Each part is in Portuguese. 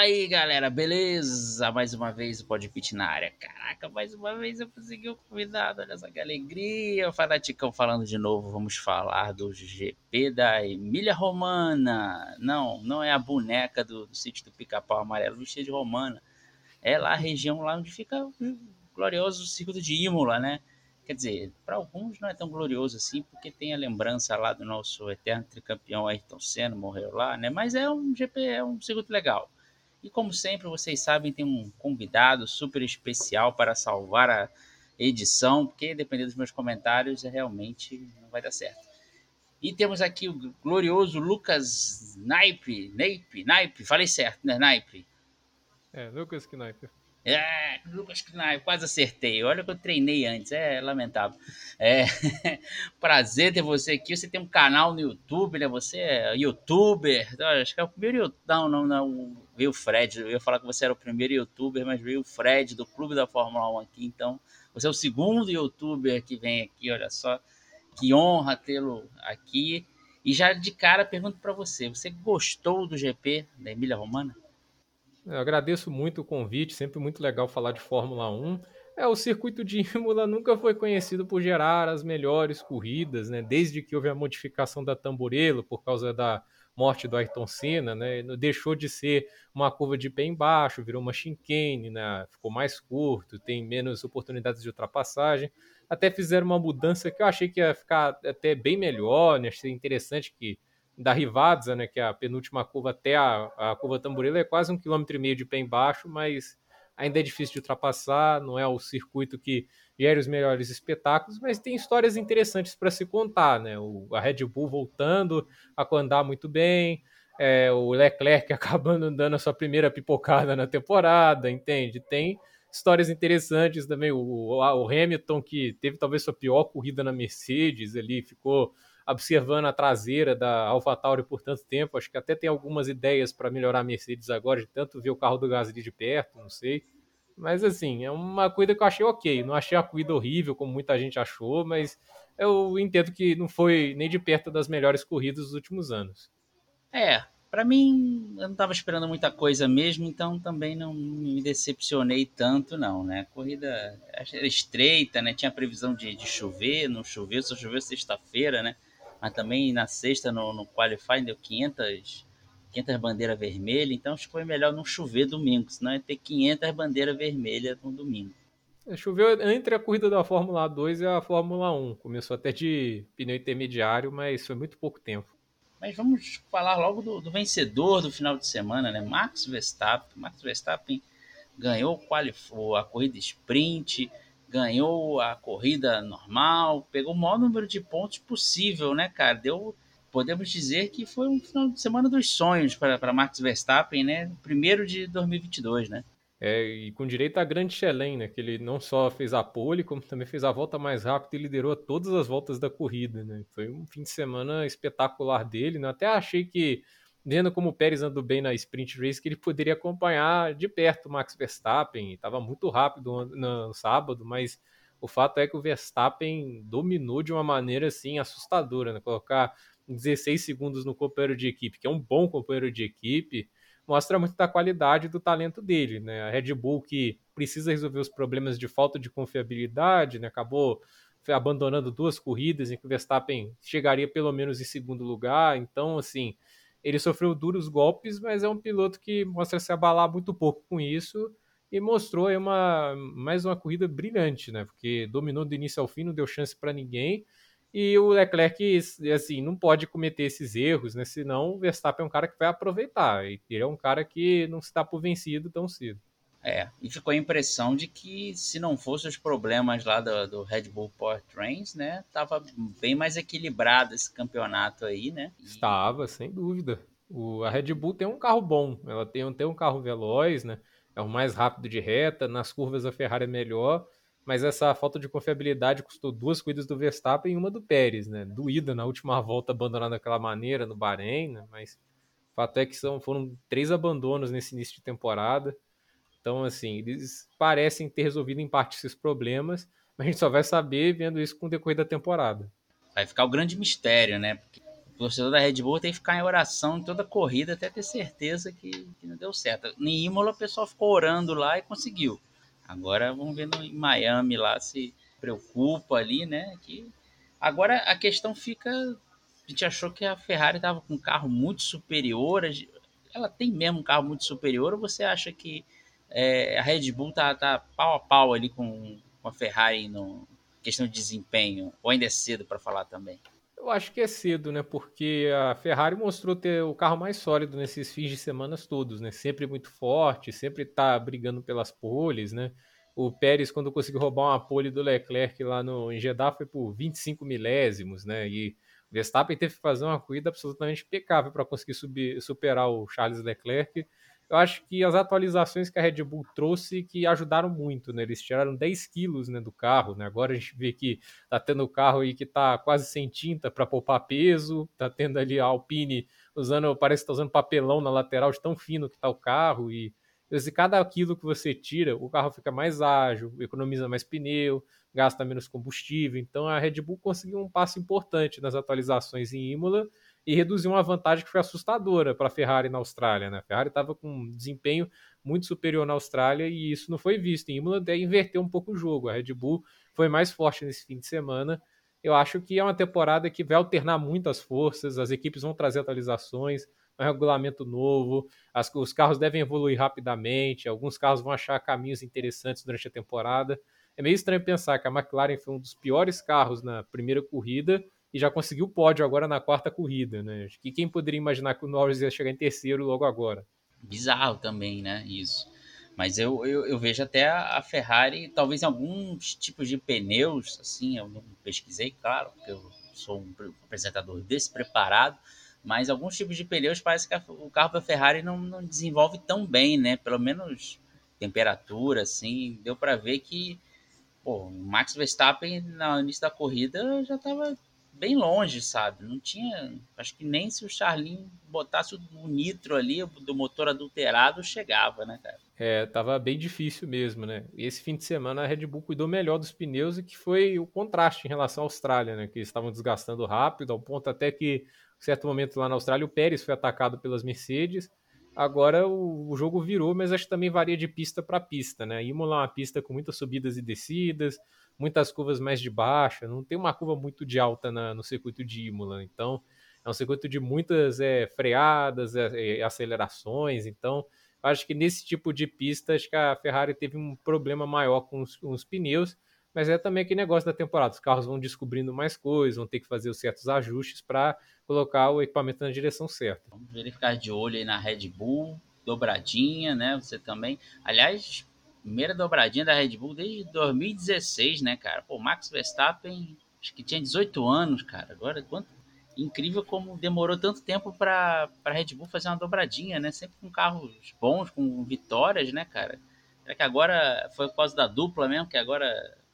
Aí, galera, beleza? Mais uma vez o Podpit na área. Caraca, mais uma vez eu consegui o um convidado, olha só que alegria. O Fanaticão falando de novo, vamos falar do GP da Emília Romana. Não, não é a boneca do, do sítio do Pica-Pau Amarelo vestida de Romana. É lá a região lá onde fica o glorioso circuito de Imola, né? Quer dizer, para alguns não é tão glorioso assim, porque tem a lembrança lá do nosso eterno tricampeão Ayrton Senna, morreu lá, né? Mas é um GP, é um circuito legal. E como sempre, vocês sabem, tem um convidado super especial para salvar a edição, porque dependendo dos meus comentários, realmente não vai dar certo. E temos aqui o glorioso Lucas Naipe, Naipe, Naipe, falei certo, né, Naipe? É, Lucas Knipe. É, Lucas quase acertei. Olha que eu treinei antes, é lamentável. É, prazer ter você aqui. Você tem um canal no YouTube, né? Você é youtuber. Acho que é o primeiro. Não, não, não veio o Fred. Eu ia falar que você era o primeiro youtuber, mas veio o Fred do Clube da Fórmula 1 aqui. Então, você é o segundo youtuber que vem aqui, olha só. Que honra tê-lo aqui. E já de cara pergunto para você: você gostou do GP da Emília Romana? Eu agradeço muito o convite, sempre muito legal falar de Fórmula 1. É, o circuito de Imola nunca foi conhecido por gerar as melhores corridas, né? Desde que houve a modificação da Tamborelo por causa da morte do Ayrton Senna, né? Deixou de ser uma curva de pé embaixo, virou uma chicane, né? Ficou mais curto, tem menos oportunidades de ultrapassagem. Até fizeram uma mudança que eu achei que ia ficar até bem melhor, né? Achei interessante que da Rivadza, né, que é a penúltima curva até a, a curva Tamborelo, é quase um quilômetro e meio de pé embaixo, mas ainda é difícil de ultrapassar, não é o circuito que gera os melhores espetáculos, mas tem histórias interessantes para se contar, né? O, a Red Bull voltando a andar muito bem, é, o Leclerc acabando dando a sua primeira pipocada na temporada, entende? Tem histórias interessantes também. O, o Hamilton, que teve talvez sua pior corrida na Mercedes, ali ficou observando a traseira da AlphaTauri por tanto tempo. Acho que até tem algumas ideias para melhorar a Mercedes agora, de tanto ver o carro do Gasly de perto, não sei. Mas assim, é uma corrida que eu achei ok. Não achei a corrida horrível, como muita gente achou, mas eu entendo que não foi nem de perto das melhores corridas dos últimos anos. É, para mim, eu não estava esperando muita coisa mesmo, então também não me decepcionei tanto, não, né? A corrida era estreita, né? Tinha previsão de, de chover, não choveu, só choveu sexta-feira, né? Mas também na sexta no, no qualifying deu 500, 500 bandeiras vermelhas, então acho que foi melhor não chover domingo, senão ia ter 500 bandeiras vermelhas no domingo. É, choveu entre a corrida da Fórmula 2 e a Fórmula 1. Começou até de pneu intermediário, mas foi muito pouco tempo. Mas vamos falar logo do, do vencedor do final de semana, né? Max Verstappen. Max Verstappen ganhou a corrida sprint, ganhou a corrida normal, pegou o maior número de pontos possível, né, cara? Deu, podemos dizer que foi um final de semana dos sonhos para Max Verstappen, né? Primeiro de 2022, né? É, e com direito a grande chelém, né? Que ele não só fez a pole, como também fez a volta mais rápida e liderou todas as voltas da corrida, né? Foi um fim de semana espetacular dele, né? Até achei que vendo como o Pérez andou bem na sprint race, que ele poderia acompanhar de perto o Max Verstappen. Estava muito rápido no sábado, mas o fato é que o Verstappen dominou de uma maneira assim assustadora, né? Colocar 16 segundos no companheiro de equipe, que é um bom companheiro de equipe, mostra muito da qualidade do talento dele, né? A Red Bull que precisa resolver os problemas de falta de confiabilidade, né? Acabou abandonando duas corridas em que o Verstappen chegaria pelo menos em segundo lugar, então assim, ele sofreu duros golpes, mas é um piloto que mostra se abalar muito pouco com isso e mostrou aí uma, mais uma corrida brilhante, né? Porque dominou do início ao fim, não deu chance para ninguém. E o Leclerc, assim, não pode cometer esses erros, né? Senão o Verstappen é um cara que vai aproveitar. E ele é um cara que não se dá por vencido tão cedo. É, e ficou a impressão de que se não fossem os problemas lá do, do Red Bull Trains, né, tava bem mais equilibrado esse campeonato aí, né? E... Estava, sem dúvida. O, a Red Bull tem um carro bom, ela tem, tem um carro veloz, né? É o mais rápido de reta, nas curvas a Ferrari é melhor, mas essa falta de confiabilidade custou duas corridas do Verstappen e uma do Pérez, né? Doída na última volta abandonada daquela maneira no Bahrein, né? Mas o fato é que são, foram três abandonos nesse início de temporada. Então, assim, eles parecem ter resolvido em parte esses problemas, mas a gente só vai saber vendo isso com o decorrer da temporada. Vai ficar o grande mistério, né? Porque o torcedor da Red Bull tem que ficar em oração em toda a corrida até ter certeza que, que não deu certo. Em Imola o pessoal ficou orando lá e conseguiu. Agora vamos ver no, em Miami lá se preocupa ali, né? Que agora a questão fica, a gente achou que a Ferrari estava com um carro muito superior. Ela tem mesmo um carro muito superior ou você acha que é, a Red Bull tá, tá pau a pau ali com, com a Ferrari no questão de desempenho? Ou ainda é cedo para falar também? Eu acho que é cedo, né? Porque a Ferrari mostrou ter o carro mais sólido nesses fins de semana todos, né? Sempre muito forte, sempre tá brigando pelas poles, né? O Pérez, quando conseguiu roubar uma pole do Leclerc lá no, em Jeddah, foi por 25 milésimos, né? E o Verstappen teve que fazer uma corrida absolutamente impecável para conseguir subir, superar o Charles Leclerc eu acho que as atualizações que a Red Bull trouxe que ajudaram muito, né? Eles tiraram 10 quilos né, do carro, né? Agora a gente vê que tá tendo o carro aí que tá quase sem tinta para poupar peso, tá tendo ali a Alpine usando, parece que tá usando papelão na lateral de tão fino que tá o carro e se cada quilo que você tira, o carro fica mais ágil, economiza mais pneu, gasta menos combustível. Então a Red Bull conseguiu um passo importante nas atualizações em Imola e reduziu uma vantagem que foi assustadora para a Ferrari na Austrália. Né? A Ferrari estava com um desempenho muito superior na Austrália e isso não foi visto. Em Imola até inverteu um pouco o jogo. A Red Bull foi mais forte nesse fim de semana. Eu acho que é uma temporada que vai alternar muito as forças, as equipes vão trazer atualizações, um regulamento novo, as, os carros devem evoluir rapidamente, alguns carros vão achar caminhos interessantes durante a temporada. É meio estranho pensar que a McLaren foi um dos piores carros na primeira corrida e já conseguiu o pódio agora na quarta corrida, né? Acho que quem poderia imaginar que o Norris ia chegar em terceiro logo agora? Bizarro também, né? Isso. Mas eu, eu, eu vejo até a Ferrari, talvez em alguns tipos de pneus, assim, eu não pesquisei, claro, porque eu sou um apresentador despreparado, mas alguns tipos de pneus parece que a, o carro da Ferrari não, não desenvolve tão bem, né? Pelo menos temperatura, assim, deu para ver que pô, o Max Verstappen no início da corrida já estava bem longe, sabe? Não tinha. Acho que nem se o Charlin botasse o nitro ali do motor adulterado, chegava, né, cara? É, tava bem difícil mesmo, né? E esse fim de semana a Red Bull cuidou melhor dos pneus e que foi o contraste em relação à Austrália, né? Que eles estavam desgastando rápido, ao ponto até que, em certo momento lá na Austrália, o Pérez foi atacado pelas Mercedes. Agora o, o jogo virou, mas acho que também varia de pista para pista, né? Imola é uma pista com muitas subidas e descidas, muitas curvas mais de baixa, não tem uma curva muito de alta na, no circuito de Imola. Então, é um circuito de muitas é, freadas, é, é, acelerações. Então, acho que nesse tipo de pista, acho que a Ferrari teve um problema maior com os, com os pneus. Mas é também aquele negócio da temporada. Os carros vão descobrindo mais coisas, vão ter que fazer os certos ajustes para colocar o equipamento na direção certa. Vamos verificar de olho aí na Red Bull, dobradinha, né? Você também. Aliás, primeira dobradinha da Red Bull desde 2016, né, cara? Pô, Max Verstappen, acho que tinha 18 anos, cara. Agora, quanto incrível como demorou tanto tempo para a Red Bull fazer uma dobradinha, né? Sempre com carros bons, com vitórias, né, cara? Será que agora foi por causa da dupla mesmo, que agora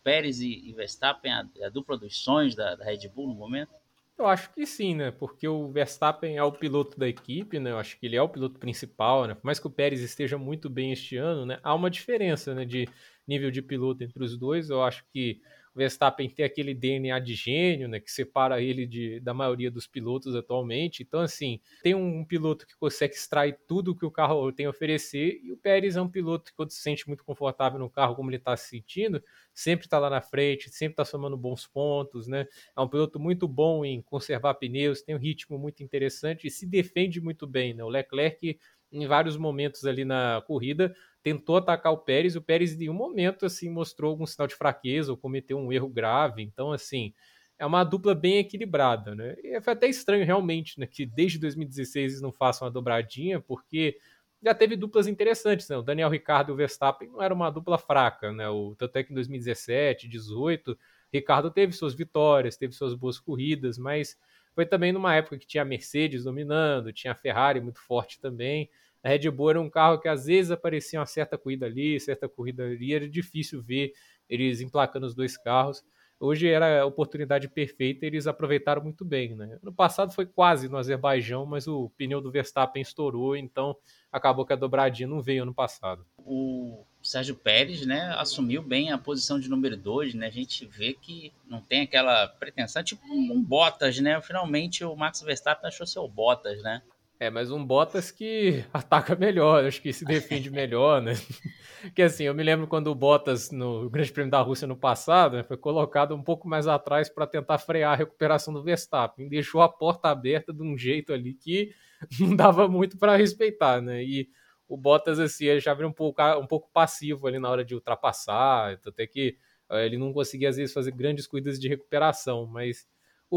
Pérez e, Verstappen, a, a dupla dos sonhos da, da Red Bull no momento? Eu acho que sim, né? Porque o Verstappen é o piloto da equipe, né? Eu acho que ele é o piloto principal, né? Por mais que o Pérez esteja muito bem este ano, né? Há uma diferença, né? De nível de piloto entre os dois. Eu acho que Verstappen tem aquele DNA de gênio, né, que separa ele de, da maioria dos pilotos atualmente. Então, assim, tem um, piloto que consegue extrair tudo que o carro tem a oferecer, e o Pérez é um piloto que, quando se sente muito confortável no carro, como ele está se sentindo, sempre está lá na frente, sempre está somando bons pontos, né? É um piloto muito bom em conservar pneus, tem um ritmo muito interessante e se defende muito bem, né? O Leclerc, em vários momentos ali na corrida, tentou atacar o Pérez, e o Pérez em um momento assim mostrou algum sinal de fraqueza ou cometeu um erro grave. Então, assim, é uma dupla bem equilibrada, né? E foi até estranho realmente, né, que desde 2016 eles não façam uma dobradinha, porque já teve duplas interessantes, né? O Daniel Ricardo e o Verstappen não era uma dupla fraca, né? O tanto é que em 2017, 18, Ricardo teve suas vitórias, teve suas boas corridas, mas foi também numa época que tinha a Mercedes dominando, tinha a Ferrari muito forte também. A Red Bull era um carro que às vezes aparecia uma certa corrida ali, certa corrida ali, era difícil ver eles emplacando os dois carros. Hoje era a oportunidade perfeita, eles aproveitaram muito bem, né? No passado foi quase no Azerbaijão, mas o pneu do Verstappen estourou, então acabou que a dobradinha não veio ano passado. O Sérgio Pérez, né, assumiu bem a posição de número 2, né? A gente vê que não tem aquela pretensão, tipo um Bottas, né? Finalmente o Max Verstappen achou seu Bottas, né? É, mas um Bottas que ataca melhor, acho que se defende melhor, né? que assim, eu me lembro quando o Bottas no Grande Prêmio da Rússia no passado, né, foi colocado um pouco mais atrás para tentar frear a recuperação do Verstappen, deixou a porta aberta de um jeito ali que não dava muito para respeitar, né? E o Bottas assim, ele já veio um pouco, um pouco passivo ali na hora de ultrapassar, até que eh, ele não conseguia às vezes fazer grandes corridas de recuperação, mas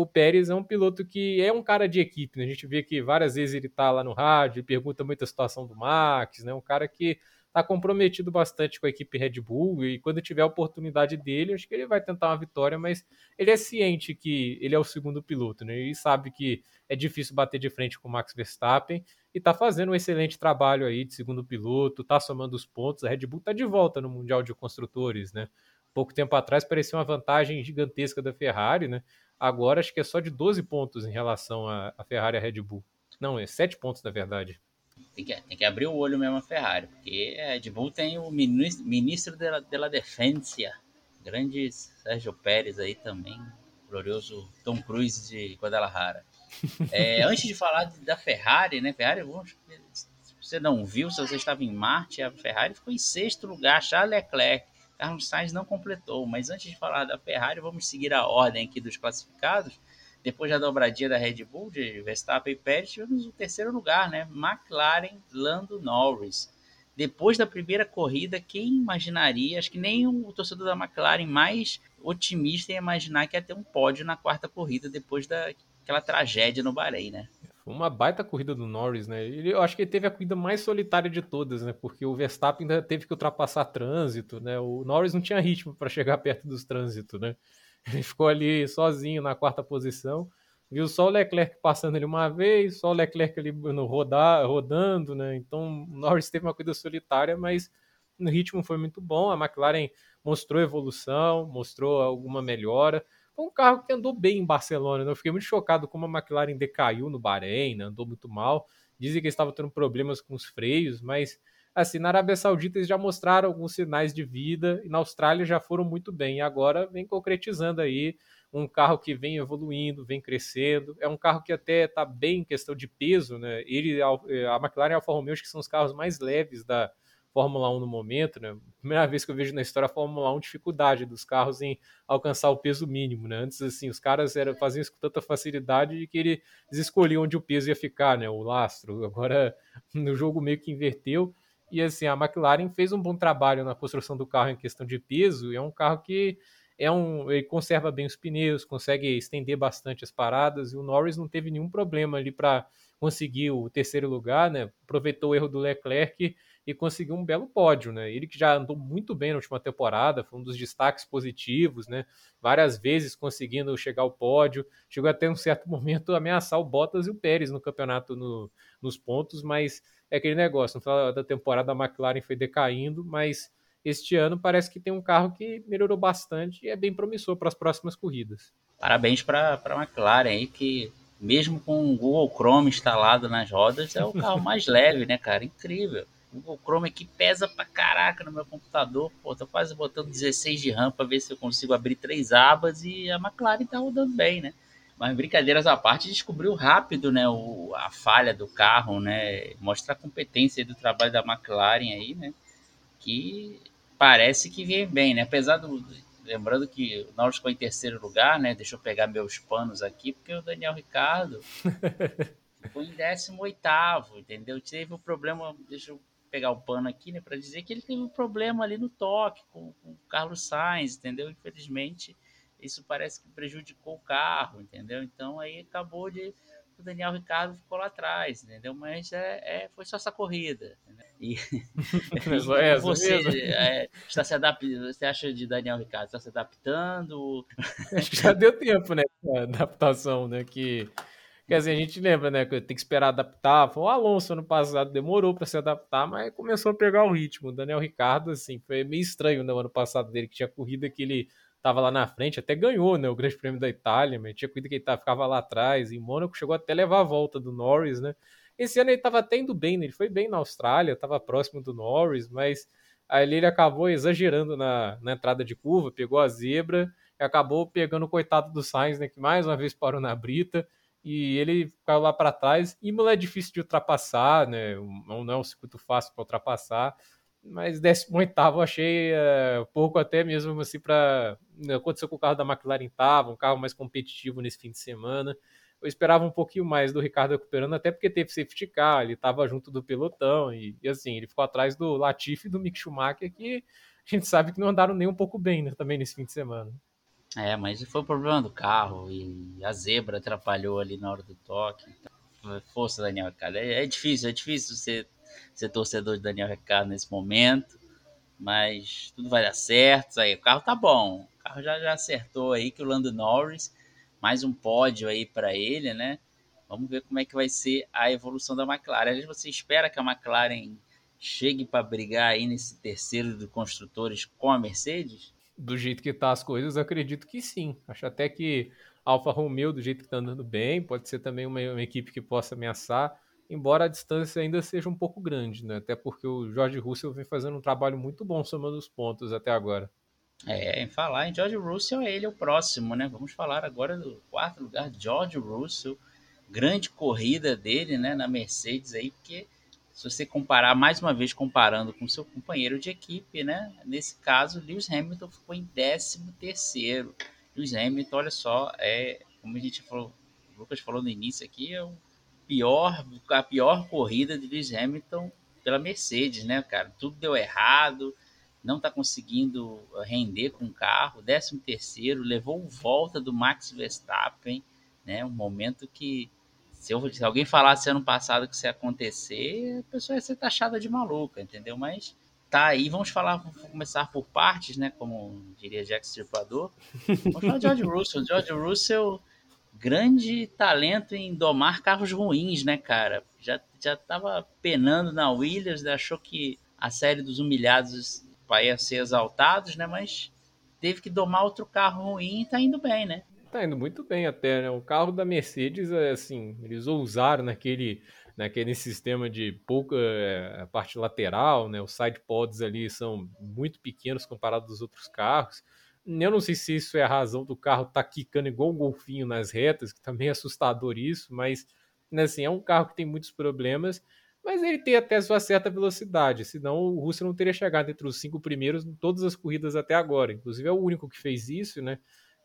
o Pérez é um piloto que é um cara de equipe, né? A gente vê que várias vezes ele tá lá no rádio, pergunta muita situação do Max, né? Um cara que tá comprometido bastante com a equipe Red Bull e quando tiver a oportunidade dele, acho que ele vai tentar uma vitória, mas ele é ciente que ele é o segundo piloto, né? E sabe que é difícil bater de frente com o Max Verstappen e tá fazendo um excelente trabalho aí de segundo piloto, tá somando os pontos. A Red Bull tá de volta no Mundial de Construtores, né? Pouco tempo atrás parecia uma vantagem gigantesca da Ferrari, né? Agora acho que é só de 12 pontos em relação à Ferrari e à Red Bull. Não, é 7 pontos na verdade. Tem que, tem que abrir o olho mesmo a Ferrari, porque a Red Bull tem o ministro, ministro de, la, de Defensa, grande Sérgio Pérez aí também, glorioso Tom Cruise de Guadalajara. É, antes de falar da Ferrari, né? Ferrari, se você não viu, se você estava em Marte, a Ferrari ficou em sexto lugar, Charles Leclerc Carlos Sainz não completou. Mas antes de falar da Ferrari, vamos seguir a ordem aqui dos classificados. Depois da dobradinha da Red Bull, de Verstappen e Pérez, tivemos o terceiro lugar, né? McLaren, Lando Norris. Depois da primeira corrida, quem imaginaria? Acho que nem o torcedor da McLaren mais otimista ia imaginar que ia ter um pódio na quarta corrida depois daquela tragédia no Bahrein, né? Uma baita corrida do Norris, né? Ele, eu acho que ele teve a corrida mais solitária de todas, né? Porque o Verstappen ainda teve que ultrapassar trânsito, né? O Norris não tinha ritmo para chegar perto dos trânsitos, né? Ele ficou ali sozinho na quarta posição. Viu só o Leclerc passando ali uma vez, só o Leclerc ali no rodar, rodando, né? Então o Norris teve uma corrida solitária, mas no ritmo foi muito bom. A McLaren mostrou evolução, mostrou alguma melhora foi um carro que andou bem em Barcelona. Né? Eu fiquei muito chocado como a McLaren decaiu no Bahrein, né? andou muito mal. Dizem que estava tendo problemas com os freios, mas assim, na Arábia Saudita eles já mostraram alguns sinais de vida e na Austrália já foram muito bem. E agora vem concretizando aí um carro que vem evoluindo, vem crescendo. É um carro que até está bem em questão de peso, né? Ele, a McLaren e a Alfa Romeo acho que são os carros mais leves da, Fórmula 1 no momento, né? Primeira vez que eu vejo na história a Fórmula 1 dificuldade dos carros em alcançar o peso mínimo, né? Antes, assim, os caras eram, faziam isso com tanta facilidade que eles escolhiam onde o peso ia ficar, né? O lastro. Agora, no jogo meio que inverteu. E, assim, a McLaren fez um bom trabalho na construção do carro em questão de peso. É um carro que é um, ele conserva bem os pneus, consegue estender bastante as paradas. E o Norris não teve nenhum problema ali para conseguir o terceiro lugar, né? Aproveitou o erro do Leclerc e conseguiu um belo pódio, né? Ele que já andou muito bem na última temporada, foi um dos destaques positivos, né? Várias vezes conseguindo chegar ao pódio, chegou até um certo momento a ameaçar o Bottas e o Pérez no campeonato no, nos pontos, mas é aquele negócio, no final da temporada a McLaren foi decaindo, mas este ano parece que tem um carro que melhorou bastante e é bem promissor para as próximas corridas. Parabéns para a McLaren aí, que mesmo com o Google Chrome instalado nas rodas, é o carro mais leve, né, cara? Incrível. Google Chrome aqui pesa pra caraca no meu computador. Pô, tô quase botando 16 de RAM para ver se eu consigo abrir três abas e a McLaren tá rodando bem, né? Mas brincadeiras à parte, descobriu rápido, né, o, a falha do carro, né? Mostra a competência do trabalho da McLaren aí, né? Que parece que vem bem, né? Apesar do lembrando que o Norris ficou em terceiro lugar, né? Deixa eu pegar meus panos aqui, porque o Daniel Ricardo ficou em 18 entendeu? Teve o um problema, deixa eu pegar o pano aqui, né, para dizer que ele teve um problema ali no toque com, com o Carlos Sainz, entendeu? Infelizmente, isso parece que prejudicou o carro, entendeu? Então aí acabou de o Daniel Ricardo ficou lá atrás, entendeu? Mas é, é foi só essa corrida. E, e você é, está se adaptando, você acha de Daniel Ricardo está se adaptando? Acho que já deu tempo, né? A adaptação, né? Que Quer dizer, a gente lembra, né, que tem que esperar adaptar. Foi o Alonso ano passado, demorou para se adaptar, mas começou a pegar o ritmo. O Daniel Ricardo, assim, foi meio estranho no né, ano passado dele, que tinha corrida que ele tava lá na frente, até ganhou, né, o Grande Prêmio da Itália, mas tinha corrida que ele tava, ficava lá atrás. Em Mônaco chegou até levar a volta do Norris, né? Esse ano ele tava até indo bem, né? ele foi bem na Austrália, tava próximo do Norris, mas Aí ele acabou exagerando na, na entrada de curva, pegou a zebra e acabou pegando o coitado do Sainz, né, que mais uma vez parou na brita e ele caiu lá para trás. Imola é difícil de ultrapassar, né? Não, é um circuito fácil para ultrapassar, mas 18 eu achei é, pouco até mesmo assim para né, aconteceu com o carro da McLaren tava, um carro mais competitivo nesse fim de semana. Eu esperava um pouquinho mais do Ricardo recuperando, até porque teve safety car, ele estava junto do pelotão e, e, assim, ele ficou atrás do Latifi e do Mick Schumacher, que a gente sabe que não andaram nem um pouco bem né, também nesse fim de semana. É, mas foi o problema do carro e a zebra atrapalhou ali na hora do toque. Força, Daniel Ricardo. É, é, difícil, é difícil ser, ser torcedor de Daniel Ricardo nesse momento, mas tudo vai dar certo. Aí, o carro tá bom, o carro já, já acertou aí que o Lando Norris, mais um pódio aí para ele, né? Vamos ver como é que vai ser a evolução da McLaren. Aliás, você espera que a McLaren chegue para brigar aí nesse terceiro de construtores com a Mercedes? Do jeito que tá as coisas, acredito que sim. Acho até que Alfa Romeo, do jeito que tá andando bem, pode ser também uma, uma, equipe que possa ameaçar, embora a distância ainda seja um pouco grande, né? Até porque o George Russell vem fazendo um trabalho muito bom somando os pontos até agora. É, em falar em George Russell, ele é o próximo, né? Vamos falar agora do quarto lugar, George Russell. Grande corrida dele, né, na Mercedes aí, porque se você comparar, mais uma vez comparando com seu companheiro de equipe, né? Nesse caso, Lewis Hamilton ficou em 13 terceiro. Lewis Hamilton, olha só, é, como a gente falou, o Lucas falou no início aqui, é o pior, a pior corrida de Lewis Hamilton pela Mercedes, né, cara? Tudo deu errado, não está conseguindo render com o carro. 13 terceiro, levou volta do Max Verstappen, né? Um momento que se, eu, se alguém falasse ano passado que isso ia acontecer, a pessoa ia ser taxada de maluca, entendeu? Mas tá aí, vamos falar, vamos começar por partes, né? Como diria Jack Stripador. Vamos falar de George Russell. George Russell, grande talento em domar carros ruins, né, cara? Já, já tava penando na Williams, achou que a série dos humilhados ia ser exaltados, né? Mas teve que domar outro carro ruim e tá indo bem, né? Tá indo muito bem até, né? O carro da Mercedes, é assim, eles ousaram naquele, naquele sistema de pouca é, parte lateral, né? Os side pods ali são muito pequenos comparados aos outros carros. Eu não sei se isso é a razão do carro estar tá quicando igual um golfinho nas retas, que também é assustador isso, mas né, assim, é um carro que tem muitos problemas, mas ele tem até sua certa velocidade, senão o Russell não teria chegado entre os cinco primeiros em todas as corridas até agora. Inclusive é o único que fez isso, né?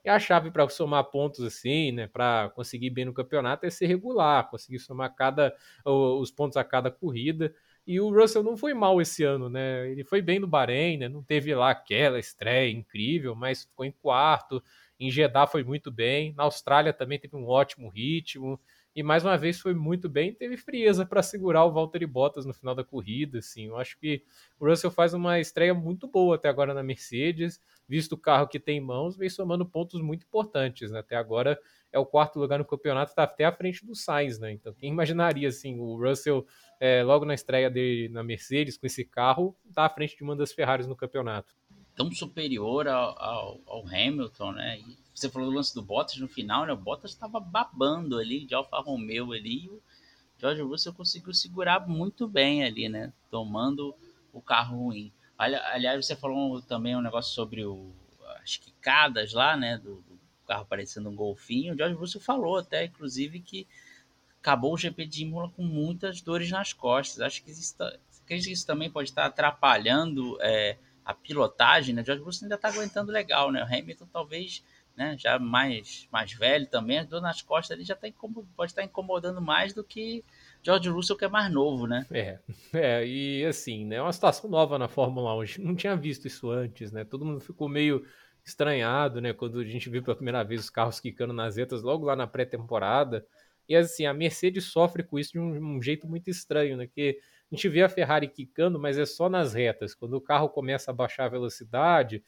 E a chave para somar pontos assim, né, para conseguir bem no campeonato é ser regular, conseguir somar cada os pontos a cada corrida. E o Russell não foi mal esse ano, né? Ele foi bem no Bahrein, né? Não teve lá aquela estreia incrível, mas ficou em quarto. Em Jeddah foi muito bem. Na Austrália também teve um ótimo ritmo e mais uma vez foi muito bem, teve frieza para segurar o Valtteri Bottas no final da corrida, assim. Eu acho que o Russell faz uma estreia muito boa até agora na Mercedes, visto o carro que tem em mãos, vem somando pontos muito importantes, né? Até agora é o quarto lugar no campeonato, está até à frente do Sainz, né? Então, quem imaginaria assim, o Russell é, logo na estreia dele na Mercedes com esse carro, tá à frente de uma das Ferraris no campeonato. Tão superior ao, ao, ao Hamilton, né? E você falou do lance do Bottas no final, né? O Bottas estava babando ali de Alfa Romeo ali. E o George Russell conseguiu segurar muito bem ali, né? Tomando o carro ruim. Aliás, você falou também um negócio sobre o, as quicadas lá, né? Do, do carro parecendo um golfinho. O George Russell falou até, inclusive, que acabou o GP de Imola com muitas dores nas costas. Acho que isso, que isso também pode estar atrapalhando é, a pilotagem, né? George Russell ainda está aguentando legal, né? O Hamilton talvez né, já mais, mais velho também, a dor nas costas ele já tá pode estar tá incomodando mais do que George Russell, que é mais novo, né? É, é, e assim, né, é uma situação nova na Fórmula 1, a gente não tinha visto isso antes, né, todo mundo ficou meio estranhado, né, quando a gente viu pela primeira vez os carros quicando nas retas logo lá na pré-temporada, e assim, a Mercedes sofre com isso de um, um, jeito muito estranho, né, que a gente vê a Ferrari quicando, mas é só nas retas, quando o carro começa a baixar a velocidade,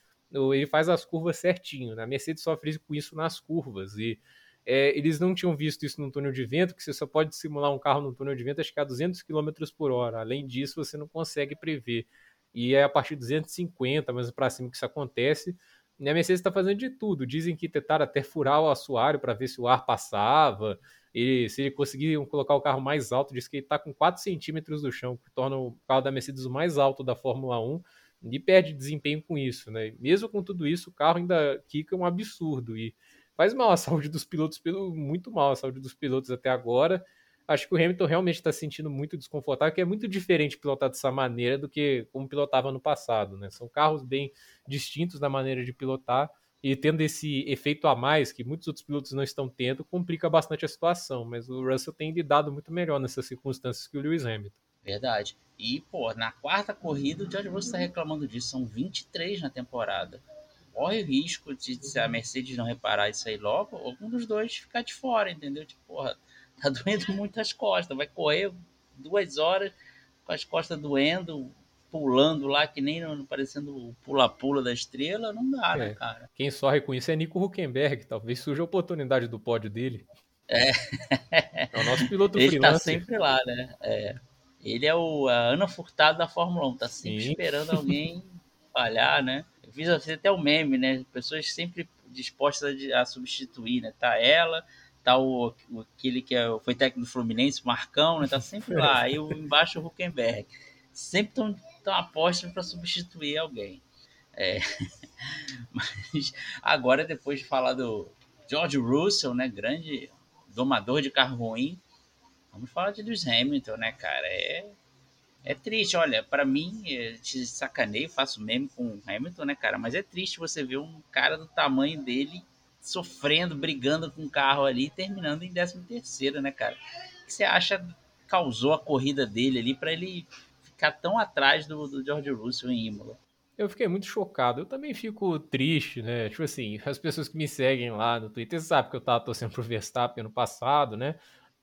ele faz as curvas certinho. Né? A Mercedes sofre com isso nas curvas. E é, eles não tinham visto isso num túnel de vento, que você só pode simular um carro num túnel de vento acho que a 200 km por hora. Além disso, você não consegue prever. E é a partir de 250, mas para cima que isso acontece. E a Mercedes está fazendo de tudo. Dizem que tentaram até furar o assoalho para ver se o ar passava. E se ele conseguir colocar o carro mais alto, diz que ele está com 4 centímetros do chão, que torna o carro da Mercedes o mais alto da Fórmula 1 e perde desempenho com isso, né? Mesmo com tudo isso, o carro ainda quica um absurdo e faz mal a saúde dos pilotos, muito mal a saúde dos pilotos até agora. Acho que o Hamilton realmente está se sentindo muito desconfortável, que é muito diferente pilotar dessa maneira do que como pilotava no passado, né? São carros bem distintos na maneira de pilotar e tendo esse efeito a mais que muitos outros pilotos não estão tendo, complica bastante a situação. Mas o Russell tem lidado muito melhor nessas circunstâncias que o Lewis Hamilton. Verdade. E, pô, na quarta corrida o George Russell está reclamando disso. São 23 na temporada. Corre o risco de, se a Mercedes não reparar isso aí logo, algum dos dois ficar de fora, entendeu? Tipo, porra, tá doendo muito as costas. Vai correr duas horas com as costas doendo, pulando lá, que nem parecendo o pula-pula da estrela. Não dá, né, é. né, cara? Quem sorre com isso é Nico Huckenberg. Talvez surja a oportunidade do pódio dele. É. É o nosso piloto Ele tá sempre lá, né? É. Ele é o, a Ana Furtado da Fórmula 1, tá sempre Sim. esperando alguém falhar, né? Fiz até o meme, né? Pessoas sempre dispostas a, a, substituir, né? Tá ela, tá o, o aquele que é, foi técnico do Fluminense, o Marcão, né? Tá sempre lá. Aí o, embaixo o Huckenberg. Sempre estão tão apostas para substituir alguém. É. Mas agora, depois de falar do George Russell, né? Grande domador de carro ruim, Vamos falar de Lewis Hamilton, né, cara? É, é triste, olha, para mim, te sacaneio, faço meme com o Hamilton, né, cara? Mas é triste você ver um cara do tamanho dele sofrendo, brigando com o carro ali, terminando em 13 terceiro, né, cara? O que você acha causou a corrida dele ali para ele ficar tão atrás do, do George Russell em Imola? Eu fiquei muito chocado. Eu também fico triste, né? Tipo assim, as pessoas que me seguem lá no Twitter sabem que eu tava torcendo pro Verstappen ano passado, né?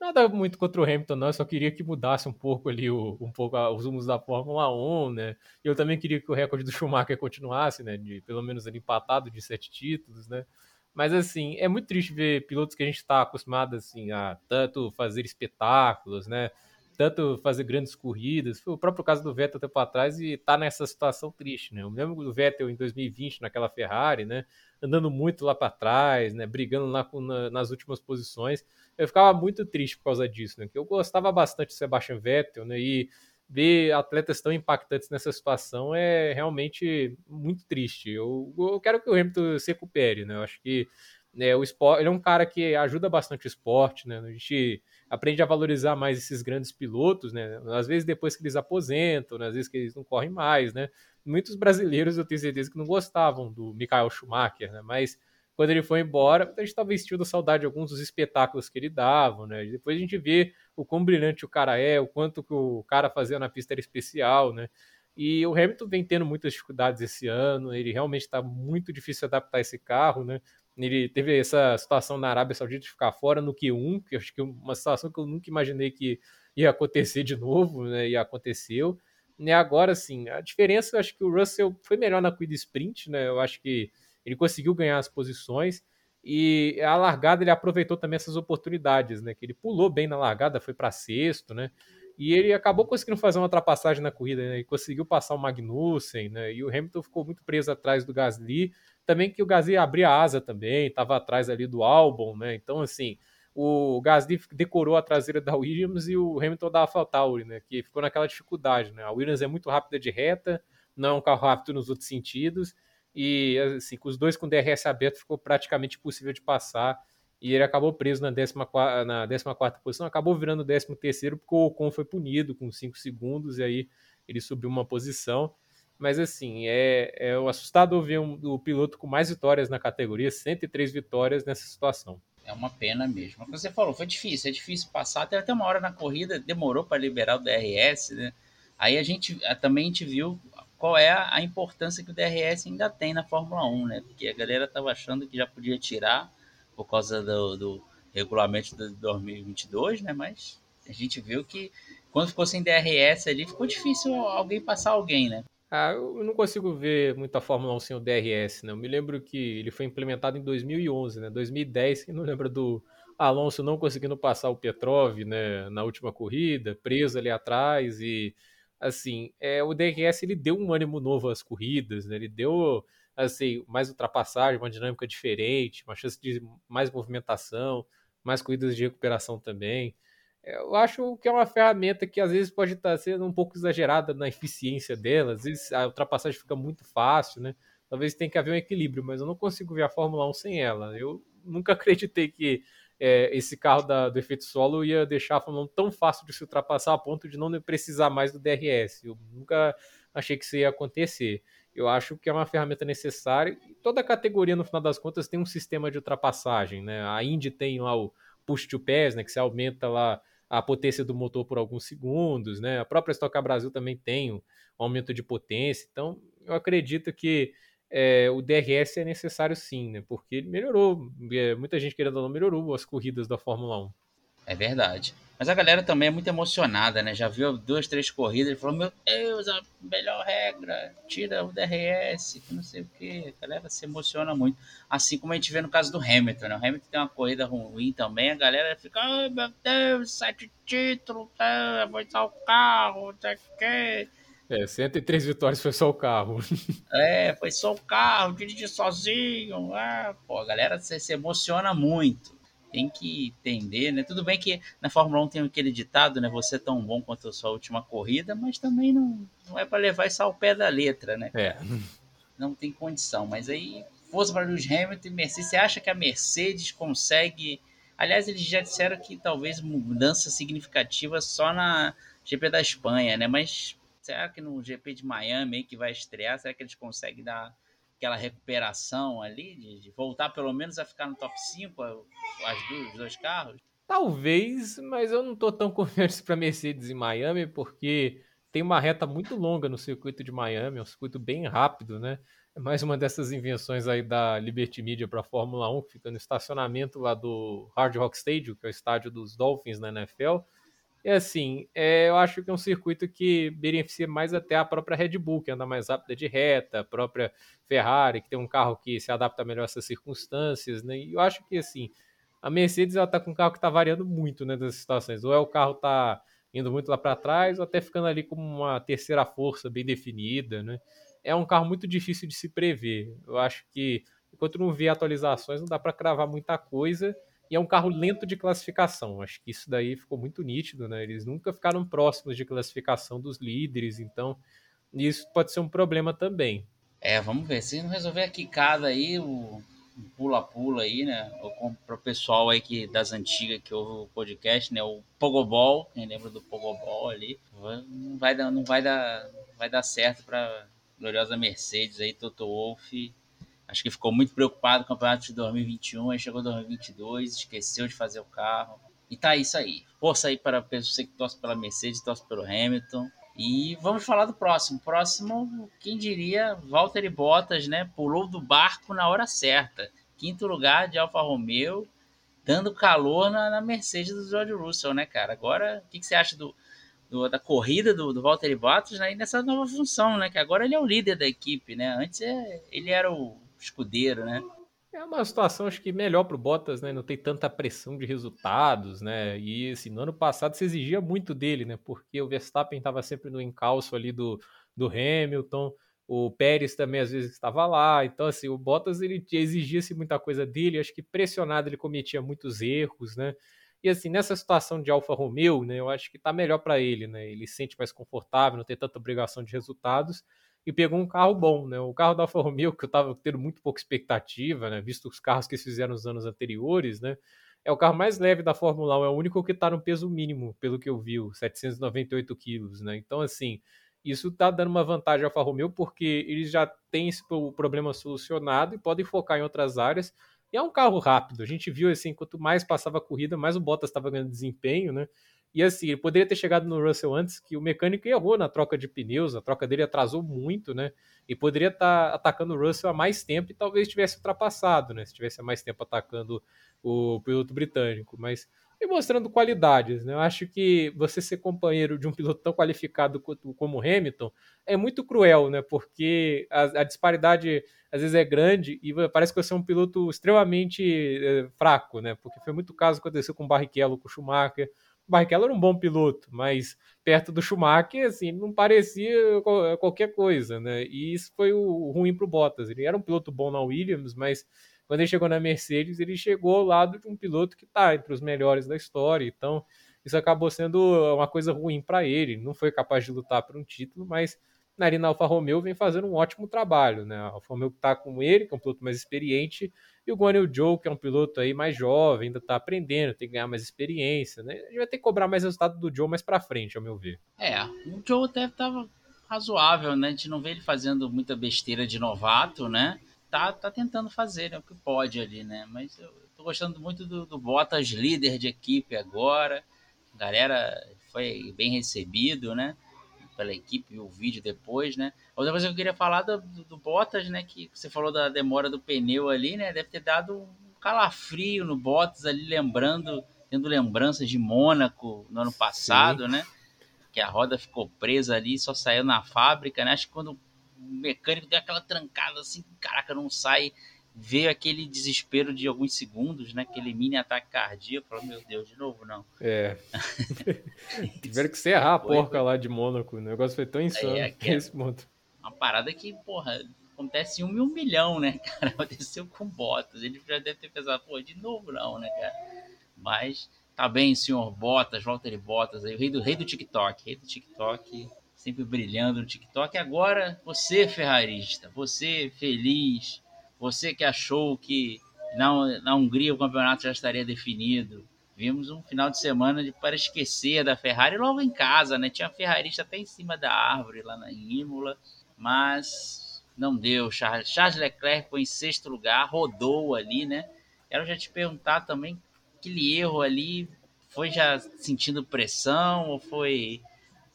Nada muito contra o Hamilton, não. Eu só queria que mudasse um pouco ali o, um pouco os rumos da Fórmula 1, né? Eu também queria que o recorde do Schumacher continuasse, né? De pelo menos ali empatado de sete títulos, né? Mas assim, é muito triste ver pilotos que a gente está acostumado assim a tanto fazer espetáculos, né? Tanto fazer grandes corridas. Foi o próprio caso do Vettel tempo atrás e tá nessa situação triste, né? Eu lembro do Vettel em 2020 naquela Ferrari, né? Andando muito lá para trás, né? Brigando lá com, na, nas últimas posições eu ficava muito triste por causa disso, né? Que eu gostava bastante do Sebastian Vettel, né? E ver atletas tão impactantes nessa situação é realmente muito triste. Eu, eu quero que o Hamilton se recupere, né? Eu acho que né, o esporte, ele é um cara que ajuda bastante o esporte, né? A gente aprende a valorizar mais esses grandes pilotos, né? Às vezes depois que eles aposentam, né? às vezes que eles não correm mais, né? Muitos brasileiros eu tenho certeza que não gostavam do Michael Schumacher, né? Mas quando ele foi embora, a gente talvez sentindo saudade de alguns dos espetáculos que ele dava, né? Depois a gente vê o quão brilhante o cara é, o quanto que o cara fazia na pista era especial, né? E o Hamilton vem tendo muitas dificuldades esse ano, ele realmente está muito difícil adaptar esse carro, né? Ele teve essa situação na Arábia Saudita de ficar fora no Q1, que acho que é uma situação que eu nunca imaginei que ia acontecer de novo, né? E aconteceu. E agora sim, a diferença, eu acho que o Russell foi melhor na corrida sprint, né? Eu acho que ele conseguiu ganhar as posições e a largada ele aproveitou também essas oportunidades, né? Que ele pulou bem na largada, foi para sexto, né? E ele acabou conseguindo fazer uma ultrapassagem na corrida, né? E conseguiu passar o Magnussen, né? E o Hamilton ficou muito preso atrás do Gasly, também que o Gasly abria a asa também, estava atrás ali do Albon, né? Então assim, o Gasly decorou a traseira da Williams e o Hamilton da AlphaTauri, né? Que ficou naquela dificuldade, né? A Williams é muito rápida de reta, não é um carro rápido nos outros sentidos e assim, com os dois com DRS aberto ficou praticamente impossível de passar. E ele acabou preso na 14, na 14 posição, acabou virando o 13 terceiro porque o Ocon foi punido com 5 segundos e aí ele subiu uma posição. Mas assim, é, é assustador ver um, o piloto com mais vitórias na categoria, 103 vitórias nessa situação. É uma pena mesmo. Como você falou, foi difícil, é difícil passar. Até, até uma hora na corrida demorou para liberar o DRS, né? Aí a gente também a gente viu qual é a, importância que o DRS ainda tem na Fórmula 1, né? Porque a galera estava achando que já podia tirar por causa do, do regulamento de 2022, né? Mas a gente viu que quando ficou sem DRS ali, ficou difícil alguém passar alguém, né? Ah, eu não consigo ver muita Fórmula 1 sem o DRS, né? Eu me lembro que ele foi implementado em 2011, né? 2010, quem não lembra do Alonso não conseguindo passar o Petrov, né? Na última corrida, preso ali atrás e assim, é, o DRS ele deu um ânimo novo às corridas, né? Ele deu assim, mais ultrapassagem, uma dinâmica diferente, uma chance de mais movimentação, mais corridas de recuperação também. Eu acho que é uma ferramenta que às vezes pode estar sendo um pouco exagerada na eficiência dela, às vezes a ultrapassagem fica muito fácil, né? Talvez tenha que haver um equilíbrio, mas eu não consigo ver a Fórmula 1 sem ela. Eu nunca acreditei que é, esse carro da, do efeito solo ia deixar a Fórmula 1 tão fácil de se ultrapassar a ponto de não precisar mais do DRS. Eu nunca achei que isso ia acontecer. Eu acho que é uma ferramenta necessária. Toda categoria, no final das contas, tem um sistema de ultrapassagem. Né? A Indy tem lá o push to pass, né, que se aumenta lá a potência do motor por alguns segundos. Né? A própria Stock Car Brasil também tem um aumento de potência. Então, eu acredito que é, o DRS é necessário sim, né? porque ele melhorou. É, muita gente querendo ou não melhorou as corridas da Fórmula 1. É verdade. Mas a galera também é muito emocionada, né? Já viu duas, três corridas e falou: Meu Deus, a melhor regra, tira o DRS, que não sei o que. A galera se emociona muito. Assim como a gente vê no caso do Hamilton, né? O Hamilton tem uma corrida ruim também, a galera fica: Ai oh, meu Deus, sete títulos, tá, vou usar o carro, não sei o que. É, 103 vitórias foi só o carro. É, foi só o carro, dirigir sozinho. Ah, pô, a galera se, se emociona muito tem que entender, né? Tudo bem que na Fórmula 1 tem aquele ditado, né? Você é tão bom quanto a sua última corrida, mas também não, não é para levar isso ao pé da letra, né? É. Não tem condição. Mas aí, força para Lewis Hamilton e Mercedes. Você acha que a Mercedes consegue. Aliás, eles já disseram que talvez mudança significativa só na GP da Espanha, né? Mas será que no GP de Miami que vai estrear, será que eles conseguem dar aquela recuperação ali, de, de, voltar pelo menos a ficar no top 5, as duas, os dois carros? Talvez, mas eu não estou tão confiante para Mercedes em Miami, porque tem uma reta muito longa no circuito de Miami, é um circuito bem rápido, né? É mais uma dessas invenções aí da Liberty Media para a Fórmula 1, que fica no estacionamento lá do Hard Rock Stadium, que é o estádio dos Dolphins na NFL. E assim, é, eu acho que é um circuito que beneficia mais até a própria Red Bull, que anda mais rápida de reta, a própria Ferrari, que tem um carro que se adapta melhor a essas circunstâncias, né? E eu acho que assim, a Mercedes ela tá com um carro que está variando muito né, situações. Ou é o carro tá indo muito lá para trás, ou até ficando ali como uma terceira força bem definida, né? É um carro muito difícil de se prever. Eu acho que enquanto não vê atualizações, não dá para cravar muita coisa e é um carro lento de classificação. Acho que isso daí ficou muito nítido, né? Eles nunca ficaram próximos de classificação dos líderes, então isso pode ser um problema também. É, vamos ver. Se não resolver a quicada aí, o pula-pula aí, né? Para o pessoal aí que, das antigas que ouve o podcast, né? O Pogobol, quem lembra do Pogobol ali, não vai dar, não vai dar, vai dar certo para gloriosa Mercedes aí, Toto Wolff Acho que ficou muito preocupado com o campeonato de 2021, aí chegou 2022, esqueceu de fazer o carro. E tá isso aí. Força aí para você que torce pela Mercedes, torce pelo Hamilton. E vamos falar do próximo. Próximo, quem diria, Valtteri Bottas, né? Pulou do barco na hora certa. Quinto lugar de Alfa Romeo, dando calor na, na Mercedes do George Russell, né, cara? Agora, o que, que você acha do, do, da corrida do, do Valtteri Bottas né? e nessa nova função, né? Que agora ele é o líder da equipe, né? Antes é, ele era o escudeiro, né? É uma situação, acho que melhor para o Bottas, né? Não tem tanta pressão de resultados, né? E assim, no ano passado se exigia muito dele, né? Porque o Verstappen estava sempre no encalço ali do, do Hamilton, o Pérez também às vezes estava lá. Então, assim, o Bottas ele exigia-se muita coisa dele. Acho que pressionado ele cometia muitos erros, né? E assim, nessa situação de Alfa Romeo, né? Eu acho que está melhor para ele, né? Ele se sente mais confortável, não tem tanta obrigação de resultados e pegou um carro bom, né? O carro da Alfa Romeo, que eu estava tendo muito pouca expectativa, né? Visto os carros que eles fizeram nos anos anteriores, né? É o carro mais leve da Fórmula 1, é o único que está no peso mínimo, pelo que eu vi, 798 quilos, né? Então, assim, isso está dando uma vantagem à Alfa Romeo, porque eles já têm esse problema solucionado e podem focar em outras áreas. E é um carro rápido. A gente viu assim, quanto mais passava a corrida, mais o Bottas estava ganhando desempenho, né? E assim, ele poderia ter chegado no Russell antes, que o mecânico errou na troca de pneus, a troca dele atrasou muito, né? E poderia estar tá atacando o Russell há mais tempo e talvez tivesse ultrapassado, né? Se tivesse há mais tempo atacando o piloto britânico. Mas e mostrando qualidades, né? Eu acho que você ser companheiro de um piloto tão qualificado como Hamilton é muito cruel, né? Porque a, a disparidade às vezes é grande e parece que você é um piloto extremamente é, fraco, né? Porque foi muito caso que aconteceu com o Barrichello, com o Schumacher Barrichello era um bom piloto, mas perto do Schumacher, assim, não parecia qualquer coisa, né? E isso foi o ruim para o Bottas. Ele era um piloto bom na Williams, mas quando ele chegou na Mercedes, ele chegou ao lado de um piloto que está entre os melhores da história. Então, isso acabou sendo uma coisa ruim para ele. Não foi capaz de lutar por um título, mas na Alfa Romeo vem fazendo um ótimo trabalho, né? A Alfa Romeo está com ele, que é um piloto mais experiente, e o Guan Zhou, que é um piloto aí mais jovem, ainda está aprendendo, tem que ganhar mais experiência, né? A gente vai ter que cobrar mais resultado do Zhou mais para frente, ao meu ver. É, o Zhou até estava razoável, né? A gente não vê ele fazendo muita besteira de novato, né? Tá, tá tentando fazer, né? O que pode ali, né? Mas eu tô gostando muito do, do Bottas líder de equipe agora. A galera foi bem recebido, né? Pela equipe, o vídeo depois, né? Outra coisa que eu queria falar do, do, do, Bottas, né? Que você falou da demora do pneu ali, né? Deve ter dado um calafrio no Bottas ali, lembrando, tendo lembranças de Mônaco no ano passado, Sim. né? Que a roda ficou presa ali, só saiu na fábrica, né? Acho que quando o mecânico deu aquela trancada assim, caraca, não sai veio aquele desespero de alguns segundos, né? Aquele mini ataque cardíaco. Falou, meu Deus, de novo não. É. Tiveram que serrar a porca foi. lá de Mônaco. O negócio foi tão insano é, é, ponto. Uma parada que, porra, acontece em um, um milhão, né, cara? Aconteceu com Bottas. Ele já deve ter pensado, pô, de novo não, né, cara? Mas tá bem, senhor Bottas, Walter Bottas, aí, o rei do, rei do TikTok, rei do TikTok, sempre brilhando no TikTok. Agora, você, ferrarista, você feliz, você que achou que na, na Hungria o campeonato já estaria definido. Vimos um final de semana de, para esquecer da Ferrari logo em casa, né? Tinha ferrarista até em cima da árvore lá na Imola, mas não deu. Charles, Charles Leclerc foi em sexto lugar, rodou ali, né? Quero já te perguntar também, aquele erro ali foi já sentindo pressão ou foi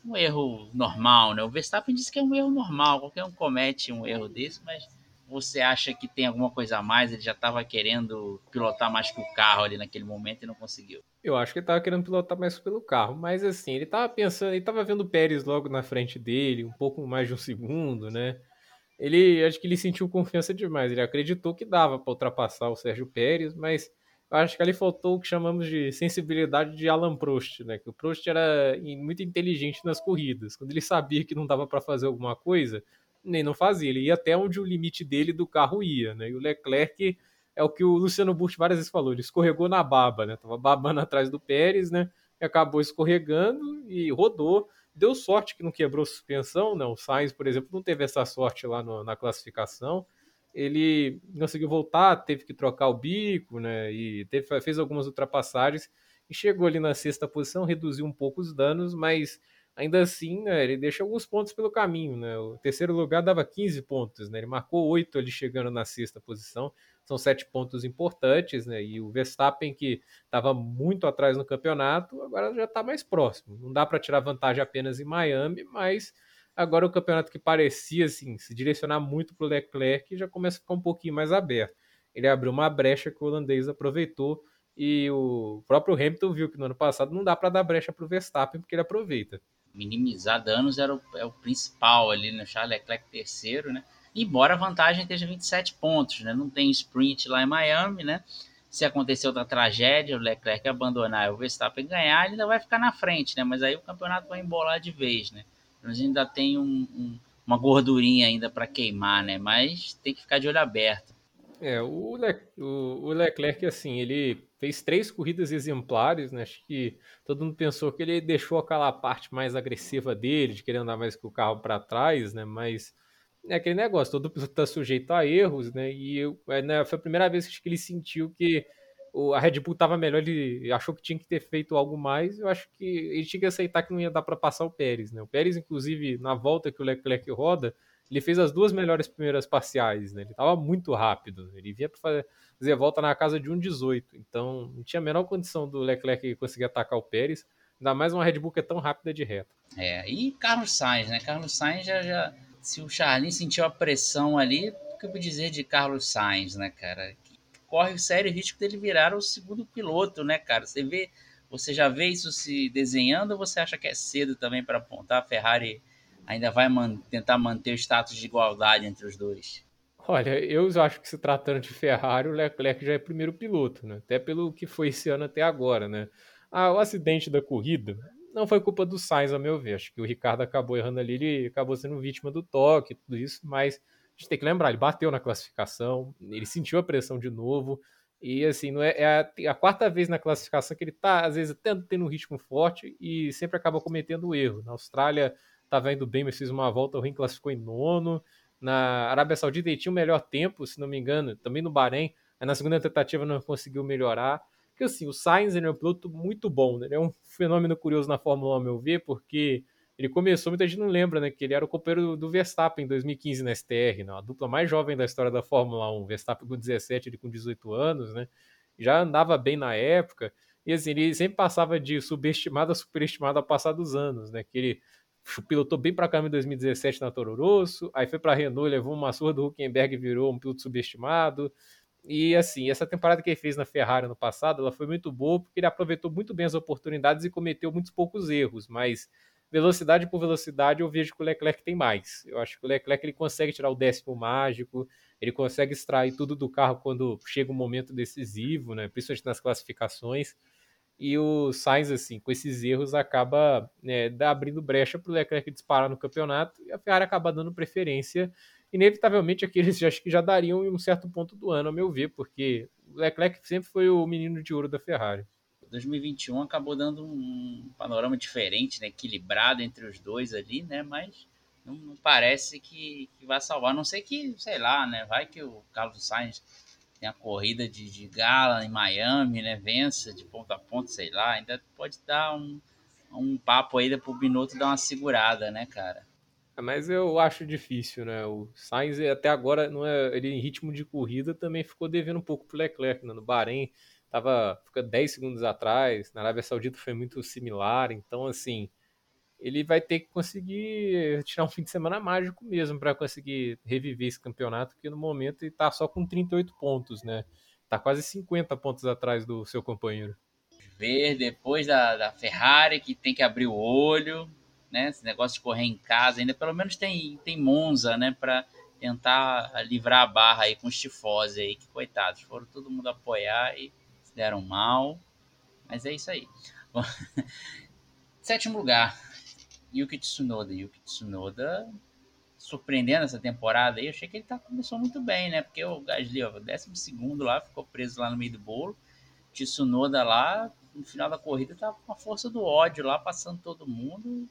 um erro normal, né? O Verstappen disse que é um erro normal, qualquer um comete um erro desse, mas você acha que tem alguma coisa a mais? Ele já estava querendo pilotar mais que o carro ali naquele momento e não conseguiu. Eu acho que ele estava querendo pilotar mais pelo carro, mas assim, ele estava pensando, ele estava vendo o Pérez logo na frente dele, um pouco mais de um segundo, né? Ele, acho que ele sentiu confiança demais, ele acreditou que dava para ultrapassar o Sérgio Pérez, mas acho que ali faltou o que chamamos de sensibilidade de Alan Prost, né? Que o Prost era muito inteligente nas corridas. Quando ele sabia que não dava para fazer alguma coisa, nem não fazia. Ele ia até onde o limite dele do carro ia, né? E o Leclerc é o que o Luciano Burti várias vezes falou, ele escorregou na baba, né? Tava babando atrás do Pérez, né? E acabou escorregando e rodou. Deu sorte que não quebrou suspensão, não. O Sainz, por exemplo, não teve essa sorte lá no, na classificação. Ele conseguiu voltar, teve que trocar o bico, né? E teve, fez algumas ultrapassagens e chegou ali na sexta posição, reduziu um pouco os danos, mas ainda assim, né, ele deixa alguns pontos pelo caminho, né? O terceiro lugar dava 15 pontos, né? Ele marcou 8 ali chegando na sexta posição. São sete pontos importantes, né? E o Verstappen, que estava muito atrás no campeonato, agora já está mais próximo. Não dá para tirar vantagem apenas em Miami, mas agora o campeonato que parecia assim, se direcionar muito para o Leclerc já começa a ficar um pouquinho mais aberto. Ele abriu uma brecha que o holandês aproveitou e o próprio Hamilton viu que no ano passado não dá para dar brecha para o Verstappen porque ele aproveita minimizar danos era o, é o principal ali no né? Charles Leclerc terceiro, né? Embora a vantagem esteja 27 pontos, né? Não tem sprint lá em Miami, né? Se acontecer outra tragédia, o Leclerc abandonar e o Verstappen ganhar, ele ainda vai ficar na frente, né? Mas aí o campeonato vai embolar de vez, né? Ainda tem um, um, uma gordurinha ainda para queimar, né? Mas tem que ficar de olho aberto. É, o, Le, o, o, Leclerc, assim, ele fez três corridas exemplares, né? Acho que todo mundo pensou que ele deixou aquela parte mais agressiva dele, de querer andar mais com o carro para trás, né? Mas é aquele negócio, todo piloto está sujeito a erros, né? E eu, é, né, foi a primeira vez que ele sentiu que a Red Bull estava melhor, ele achou que tinha que ter feito algo mais. Eu acho que ele tinha que aceitar que não ia dar para passar o Pérez, né? O Pérez, inclusive, na volta que o Leclerc roda, ele fez as duas melhores primeiras parciais, né? Ele estava muito rápido. Ele vinha para fazer a volta na casa de 1,18. Então, não tinha a menor condição do Leclerc conseguir atacar o Pérez. Ainda mais uma Red Bull que é tão rápida de reta. É, e Carlos Sainz, né? Carlos Sainz já, já se o Charlin sentiu a pressão ali, o que eu vou dizer de Carlos Sainz, né, cara? Corre o sério risco dele virar o segundo piloto, né, cara? Você vê, você já vê isso se desenhando ou você acha que é cedo também para apontar a Ferrari ainda vai man tentar manter o status de igualdade entre os dois? Olha, eu acho que se tratando de Ferrari, o Leclerc já é primeiro piloto, né? Até pelo que foi esse ano até agora, né? Ah, o acidente da corrida não foi culpa do Sainz, a meu ver. Acho que o Ricardo acabou errando ali, ele acabou sendo vítima do toque, tudo isso, mas a gente tem que lembrar, ele bateu na classificação, ele sentiu a pressão de novo, E assim, não é, é a, a, quarta vez na classificação que ele tá, às vezes, tendo, tendo um ritmo forte e sempre acaba cometendo erro. Na Austrália estava indo bem, mas fez uma volta ruim, classificou em nono. Na Arábia Saudita ele tinha o melhor tempo, se não me engano, também no Bahrein. Aí na segunda tentativa não conseguiu melhorar. Porque assim, o Sainz ele é um piloto muito bom, né? Ele é um fenômeno curioso na Fórmula 1, ao meu ver, porque ele começou, muita gente não lembra, né? Que ele era o companheiro do Verstappen em 2015 na STR, né, a dupla mais jovem da história da Fórmula 1. Verstappen com 17, ele com 18 anos, né? Já andava bem na época. E assim, ele sempre passava de subestimado a superestimado ao passar dos anos, né? Que ele pilotou bem para caramba em 2017 na Toro Rosso, aí foi para a Renault, levou uma surra do Huckenberg e virou um piloto subestimado. E assim, essa temporada que ele fez na Ferrari no passado, ela foi muito boa porque ele aproveitou muito bem as oportunidades e cometeu muitos poucos erros, mas velocidade por velocidade, eu vejo que o Leclerc tem mais. Eu acho que o Leclerc ele consegue tirar o décimo mágico, ele consegue extrair tudo do carro quando chega um momento decisivo, né? principalmente nas classificações. E o Sainz, assim, com esses erros, acaba né, abrindo brecha para o Leclerc disparar no campeonato e a Ferrari acaba dando preferência. Inevitavelmente, aqueles acho que já dariam em um certo ponto do ano, a meu ver, porque o Leclerc sempre foi o menino de ouro da Ferrari. 2021 acabou dando um panorama diferente, né, equilibrado entre os dois ali, né, mas não, não parece que, que, vai salvar, a não sei que, sei lá, né, vai que o Carlos Sainz tem a corrida de, de gala em Miami, né, vença de ponta a ponta, sei lá, ainda pode dar um, um papo aí para o Binotto dar uma segurada, né, cara. É, mas eu acho difícil, né? O Sainz até agora não é, ele em ritmo de corrida também ficou devendo um pouco pro Leclerc, né? no Bahrein tava fica 10 segundos atrás, na Arábia Saudita foi muito similar, então assim, ele vai ter que conseguir tirar um fim de semana mágico mesmo para conseguir reviver esse campeonato, que no momento ele tá só com 38 pontos, né? Tá quase 50 pontos atrás do seu companheiro. Ver depois da, da Ferrari que tem que abrir o olho, né? Esse negócio de correr em casa, ainda pelo menos tem, tem Monza, né? Para tentar livrar a barra aí com os tifose aí, que coitados, foram todo mundo apoiar e deram mal. Mas é isso aí. Sétimo lugar, Yuki Tsunoda. Yuki Tsunoda surpreendendo essa temporada aí. Eu achei que ele tá, começou muito bem, né? Porque o Gasly, ó, décimo segundo lá, ficou preso lá no meio do bolo. Tsunoda lá, no final da corrida, tava com a força do ódio lá, passando todo mundo.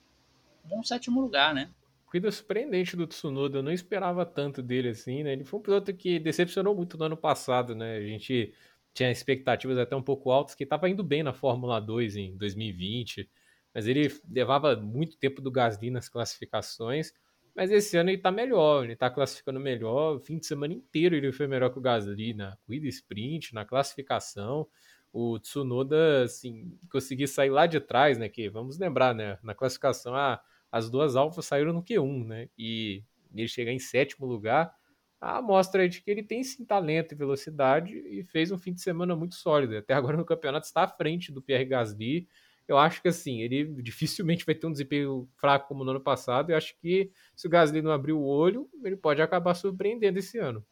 Bom sétimo lugar, né? Corrida surpreendente do Tsunoda, eu não esperava tanto dele assim, né? Ele foi um piloto que decepcionou muito no ano passado, né? A gente tinha expectativas até um pouco altas, que estava indo bem na Fórmula 2 em 2020, mas ele levava muito tempo do Gasly nas classificações, mas esse ano ele está melhor, ele está classificando melhor, o fim de semana inteiro ele foi melhor que o Gasly na corrida sprint, na classificação, o Tsunoda, assim, conseguiu sair lá de trás, né, que vamos lembrar, né, na classificação, ah, as duas alfas saíram no Q1, né, e ele chegar em sétimo lugar, a amostra de que ele tem sim talento e velocidade e fez um fim de semana muito sólido. Até agora no campeonato está à frente do Pierre Gasly. Eu acho que assim, ele dificilmente vai ter um desempenho fraco como no ano passado. Eu acho que se o Gasly não abrir o olho, ele pode acabar surpreendendo esse ano.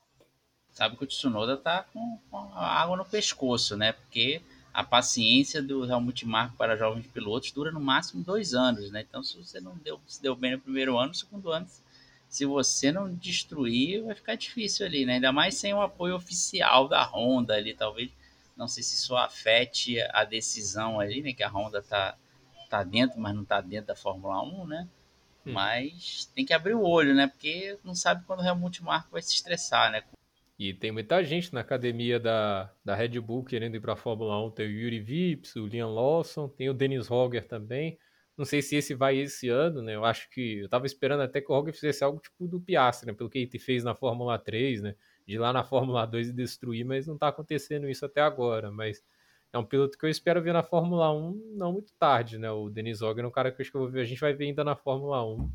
Sabe que o Tsunoda tá com, com água no pescoço, né? Porque a paciência do Helmut Marko para jovens pilotos dura no máximo dois anos, né? Então, se você não deu, se deu bem no primeiro ano, no segundo ano se você não destruir, vai ficar difícil ali, né? Ainda mais sem o apoio oficial da Honda ali, talvez. Não sei se isso afete a decisão ali, né? Que a Honda tá, tá dentro, mas não tá dentro da Fórmula 1, né? Hum. Mas tem que abrir o olho, né? Porque não sabe quando o Helmut Marko vai se estressar, né? E tem muita gente na academia da, da Red Bull querendo ir para a Fórmula 1. Tem o Yuri Vips, o Liam Lawson, tem o Dennis Hogger também. Não sei se esse vai esse ano, né? Eu acho que eu tava esperando até que o Roger fizesse algo tipo do Piastri, né? Pelo que ele fez na Fórmula 3, né? De ir lá na Fórmula 2 e destruir, mas não tá acontecendo isso até agora. Mas é um piloto que eu espero ver na Fórmula 1 não muito tarde, né? O Denis Roger é um cara que eu acho que eu vou ver, a gente vai ver ainda na Fórmula 1.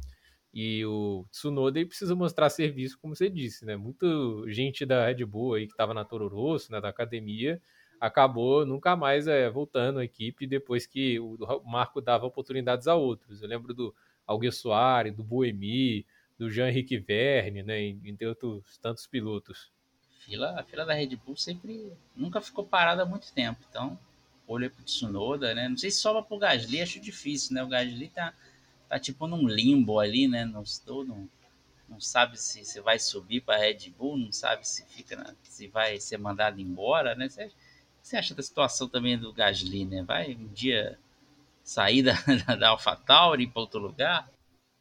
E o Tsunoda ele precisa mostrar serviço, como você disse, né? Muito gente da Red Bull aí que estava na Toro Rosso, né, da academia, acabou nunca mais é, voltando à equipe depois que o Marco dava oportunidades a outros. Eu lembro do Alguer Soares, do Boemi, do Jean-Henrique Verne, né, entre outros tantos pilotos. Fila, a fila da Red Bull sempre nunca ficou parada há muito tempo, então olho pro Tsunoda, né? Não sei se sobra pro Gasly, acho difícil, né? O Gasly tá, tá tipo num limbo ali, né? Não estou num, não sabe se, se vai subir para a Red Bull, não sabe se fica na, se vai ser mandado embora, né? Você, você acha da situação também do Gasly, né? Vai um dia sair da, da AlphaTauri para outro lugar?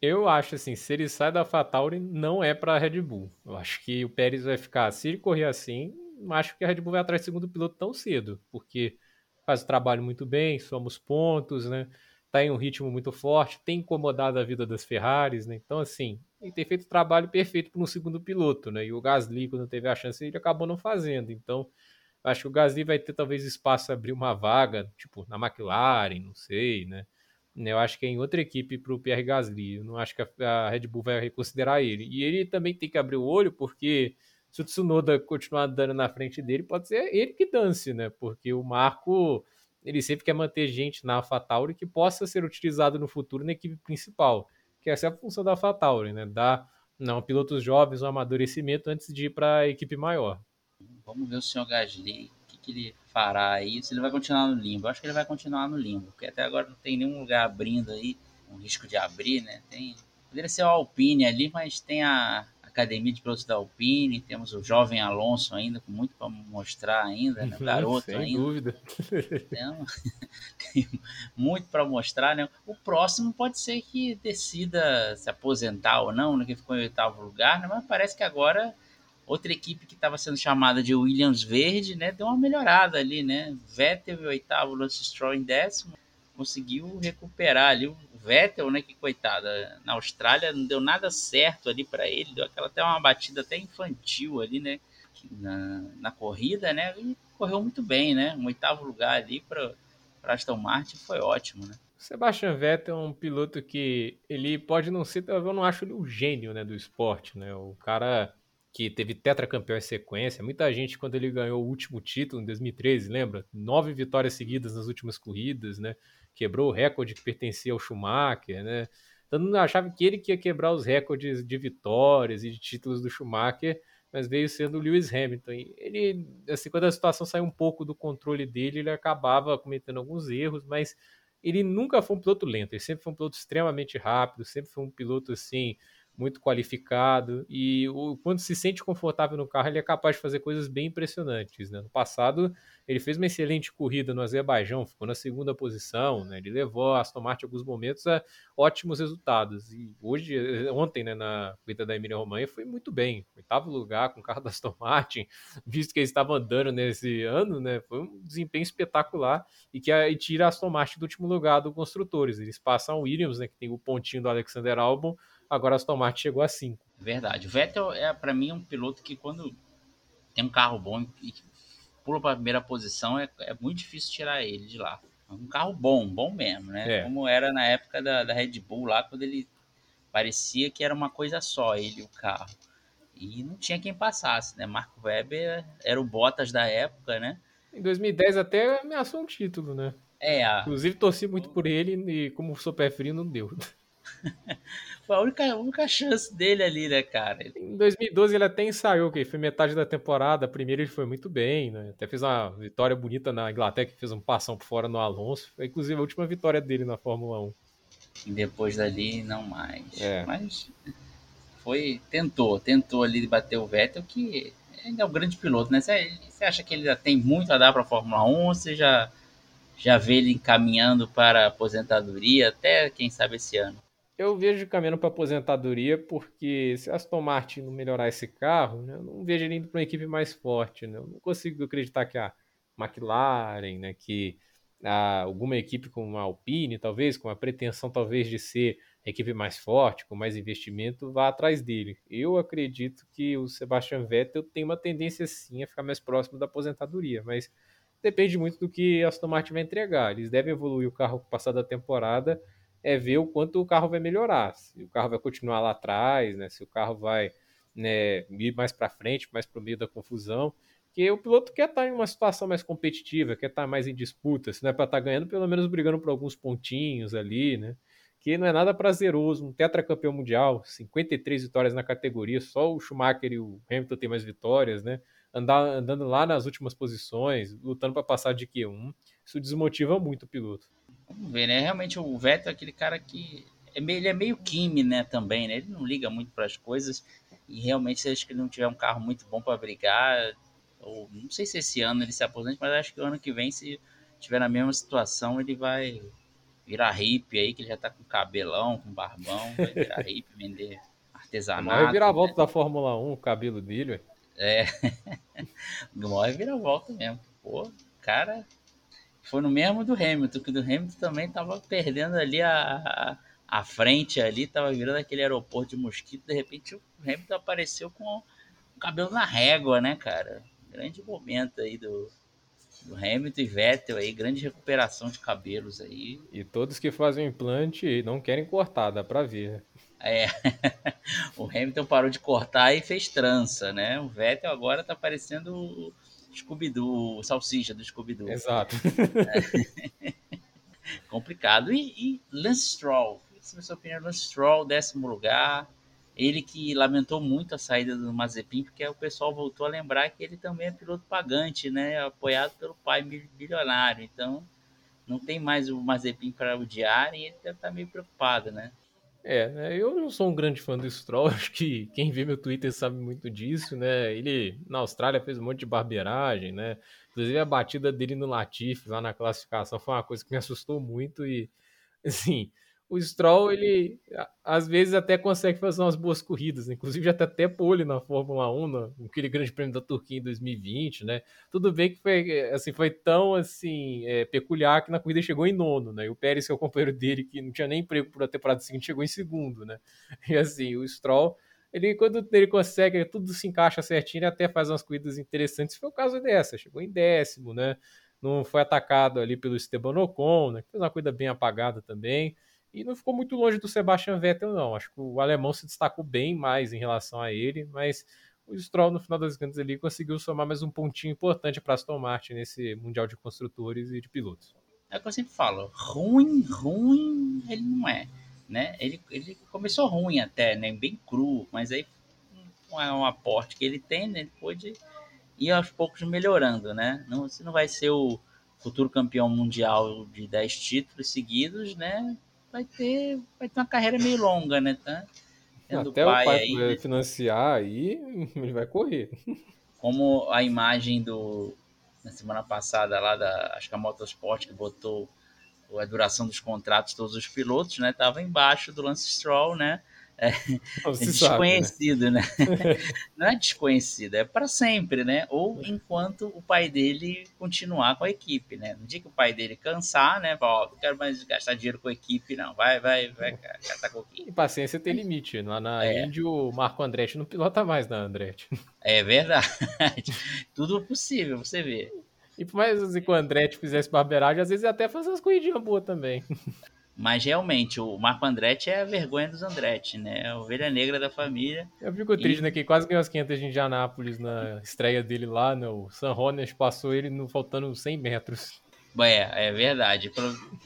Eu acho assim, se ele sai da AlphaTauri, não é para a Red Bull. Eu acho que o Pérez vai ficar, se ele correr assim, acho que a Red Bull vai atrás do segundo piloto tão cedo, porque faz o trabalho muito bem, somos pontos, né? Tá em um ritmo muito forte, tem incomodado a vida das Ferraris, né? Então, assim, ele tem feito o trabalho perfeito para um segundo piloto, né? E o Gasly, quando teve a chance, ele acabou não fazendo. Então, acho que o Gasly vai ter talvez espaço abrir uma vaga, tipo, na McLaren, não sei, né? Eu acho que é em outra equipe para o Pierre Gasly. Eu não acho que a Red Bull vai reconsiderar ele. E ele também tem que abrir o olho, porque se o Tsunoda continuar dando na frente dele, pode ser ele que dance, né? Porque o Marco, ele sempre quer manter gente na AlphaTauri que possa ser utilizado no futuro na equipe principal que essa é a função da AlphaTauri, né? Dar não, pilotos jovens um amadurecimento antes de ir para a equipe maior. Vamos ver o senhor Gasly, que, ele fará aí, se ele vai continuar no limbo. Eu acho que ele vai continuar no limbo, porque até agora não tem nenhum lugar abrindo aí, um risco de abrir, né? Tem, poderia ser o Alpine ali, mas tem a, academia de pilotos da Alpine, temos o jovem Alonso ainda, com muito para mostrar ainda, né? garoto Sem ainda. dúvida. Tem, tem muito para mostrar, né? O próximo pode ser que decida se aposentar ou não, né? que ficou em oitavo lugar, né? mas parece que agora outra equipe que estava sendo chamada de Williams Verde, né? Deu uma melhorada ali, né? Vettel em oitavo, Lance Stroll em décimo, conseguiu recuperar ali o Vettel, né, que coitada, na Austrália não deu nada certo ali para ele, deu aquela até uma batida até infantil ali, né, na, na corrida, né, e correu muito bem, né, um oitavo lugar ali para Aston Martin foi ótimo, né. Sebastian Vettel é um piloto que ele pode não ser, eu não acho ele o gênio, né, do esporte, né, o cara que teve tetracampeão em sequência. Muita gente, quando ele ganhou o último título em 2013, lembra? Nove vitórias seguidas nas últimas corridas, né? quebrou o recorde que pertencia ao Schumacher, né? Todo mundo achava que ele que ia quebrar os recordes de vitórias e de títulos do Schumacher, mas veio sendo o Lewis Hamilton. E ele, assim, quando a situação saiu um pouco do controle dele, ele acabava cometendo alguns erros, mas ele nunca foi um piloto lento, ele sempre foi um piloto extremamente rápido, sempre foi um piloto assim muito qualificado e o, quando se sente confortável no carro, ele é capaz de fazer coisas bem impressionantes. Né? No passado, ele fez uma excelente corrida no Azerbaijão, ficou na segunda posição, né? ele levou a Aston Martin alguns momentos a ótimos resultados. E hoje, ontem, né, na corrida da Emília Romanha, foi muito bem. Oitavo lugar com o carro da Aston Martin, visto que eles estavam andando nesse ano, né? foi um desempenho espetacular e que e tira a Aston Martin do último lugar do construtores. Eles passam o Williams, né, que tem o pontinho do Alexander Albon, agora a Aston Martin chegou a 5. Verdade. O Vettel é para mim um piloto que quando tem um carro bom e pula para a primeira posição é, é muito difícil tirar ele de lá. É um carro bom, bom mesmo, né? É. Como era na época da, da Red Bull lá, quando ele parecia que era uma coisa só, ele e o carro. E não tinha quem passasse, né? Marco Webber era o Bottas da época, né? Em 2010 até ameaçou um título, né? É. A... Inclusive torci muito por ele e como sou pé frio não deu. Foi a única, a única chance dele ali, né, cara? Em 2012 ele até ensaiou, que foi metade da temporada. A primeira ele foi muito bem, né? Até fez uma vitória bonita na Inglaterra, que fez um passão por fora no Alonso. Foi inclusive a última vitória dele na Fórmula 1. E depois dali, não mais. É. Mas foi. Tentou, tentou ali bater o Vettel, que ainda é um grande piloto, né? Você, você acha que ele ainda tem muito a dar para a Fórmula 1 ou você já, já vê ele encaminhando para a aposentadoria, até quem sabe esse ano? Eu vejo caminhando para aposentadoria porque se a Aston Martin não melhorar esse carro, né, eu não vejo ele indo para uma equipe mais forte. Né? Eu não consigo acreditar que a McLaren, né, que a, alguma equipe como a Alpine, talvez, com a pretensão talvez de ser a equipe mais forte, com mais investimento, vá atrás dele. Eu acredito que o Sebastian Vettel tem uma tendência sim a ficar mais próximo da aposentadoria, mas depende muito do que a Aston Martin vai entregar. Eles devem evoluir o carro passado da temporada é ver o quanto o carro vai melhorar. Se o carro vai continuar lá atrás, né? Se o carro vai né, ir mais para frente, mais para o meio da confusão. Porque o piloto quer estar tá em uma situação mais competitiva, quer estar tá mais em disputa. Se não é para estar tá ganhando, pelo menos brigando por alguns pontinhos ali, né? Que não é nada prazeroso. Um tetracampeão mundial, 53 vitórias na categoria, só o Schumacher e o Hamilton têm mais vitórias, né? Andar, andando lá nas últimas posições, lutando para passar de Q1, isso desmotiva muito o piloto. Vamos ver, né? Realmente o Vettel é aquele cara que é meio, ele é meio Kimi, né, também, né? Ele não liga muito para as coisas e realmente se acho que ele não tiver um carro muito bom para brigar, ou não sei se esse ano ele se aposenta, mas acho que o ano que vem se tiver na mesma situação, ele vai virar hippie aí, que ele já tá com cabelão, com barbão, vai virar hippie, vender artesanato. Vai virar a volta né? da Fórmula 1, o cabelo dele, É. Morre vira a volta mesmo. Pô, cara, foi no mesmo do Hamilton, que do Hamilton também tava perdendo ali a, a, frente ali, tava virando aquele aeroporto de mosquito, de repente o Hamilton apareceu com o cabelo na régua, né, cara? Grande momento aí do, do Hamilton e Vettel aí, grande recuperação de cabelos aí. E todos que fazem implante não querem cortar, dá pra ver. É, o Hamilton parou de cortar e fez trança, né? O Vettel agora tá parecendo o Scooby-Doo, salsicha do Scooby-Doo. Exato. É. Complicado. E, e Lance Stroll, se sua opinião, Lance Stroll, décimo lugar, ele que lamentou muito a saída do Mazepin, porque o pessoal voltou a lembrar que ele também é piloto pagante, né? Apoiado pelo pai bilionário. Então, não tem mais o Mazepin para odiar e ele deve estar tá meio preocupado, né? É, né? Eu não sou um grande fã do Stroll, acho que quem vê meu Twitter sabe muito disso, né? Ele na Austrália fez um monte de barbeiragem, né? Inclusive a batida dele no Latifi lá na classificação foi uma coisa que me assustou muito e assim, o Stroll, ele às vezes até consegue fazer umas boas corridas, inclusive já tá até pole na Fórmula 1, no, aquele grande prêmio da Turquia em 2020, né? Tudo bem que foi, assim, foi tão assim, é, peculiar que na corrida chegou em nono, né? E o Pérez, que é o companheiro dele, que não tinha nem emprego por a temporada seguinte, chegou em segundo, né? E assim, o Stroll, ele quando ele consegue, tudo se encaixa certinho, ele até faz umas corridas interessantes. Foi o caso dessa, chegou em décimo, né? Não foi atacado ali pelo Esteban Ocon, né? Fez uma corrida bem apagada também. E não ficou muito longe do Sebastian Vettel, não. Acho que o alemão se destacou bem mais em relação a ele, mas o Stroll, no final das contas, ali conseguiu somar mais um pontinho importante para Aston Martin nesse Mundial de Construtores e de Pilotos. É o que eu sempre falo, ruim, ruim ele não é. Né? Ele, ele começou ruim até, né? bem cru, mas aí com um aporte que ele tem, né? ele pôde ir aos poucos melhorando. Né? Não, você não vai ser o futuro campeão mundial de 10 títulos seguidos, né? Vai ter, vai ter uma carreira meio longa, né? Tá? Tendo Até pai o pai aí, financiar aí, ele vai correr. Como a imagem do na semana passada lá da acho que a Motorsport que botou a duração dos contratos todos os pilotos, né? Tava embaixo do Lance Stroll, né? É, é desconhecido, sabe, né? né? Não é desconhecido, é para sempre, né? Ou enquanto o pai dele continuar com a equipe, né? No dia que o pai dele cansar, né? Ó, não quero mais gastar dinheiro com a equipe, não. Vai, vai, vai gastar com a equipe. E paciência tem limite. Lá na é. Indy, o Marco Andretti não pilota mais na Andretti. É verdade. Tudo possível, você vê. E por mais assim, que o Andretti fizesse barbeiragem, às vezes até fazer umas corridinhas boas também. Mas realmente, o Marco Andretti é a vergonha dos Andretti, né? É a ovelha negra da família. Eu fico triste, e... né? Que quase ganhou as 500 de Indianápolis na estreia dele lá, né? O San Rones passou ele no, faltando 100 metros. É, é verdade.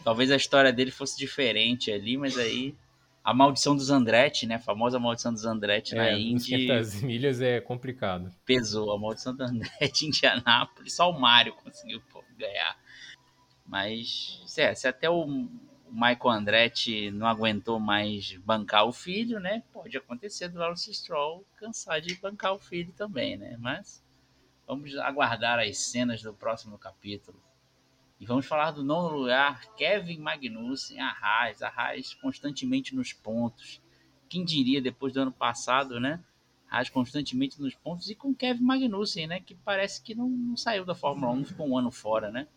Talvez a história dele fosse diferente ali, mas aí a maldição dos Andretti, né? A famosa maldição dos Andretti é, na Indy. 500 milhas é complicado. Pesou. A maldição dos Andretti em Indianápolis, só o Mário conseguiu pô, ganhar. Mas, é, se até o o Michael Andretti não aguentou mais bancar o filho, né? Pode acontecer do Lawrence Stroll cansar de bancar o filho também, né? Mas vamos aguardar as cenas do próximo capítulo. E vamos falar do nono lugar, Kevin Magnussen, a Haas, a Haas constantemente nos pontos. Quem diria depois do ano passado, né? Haas constantemente nos pontos e com Kevin Magnussen, né? Que parece que não, não saiu da Fórmula 1, ficou um ano fora, né?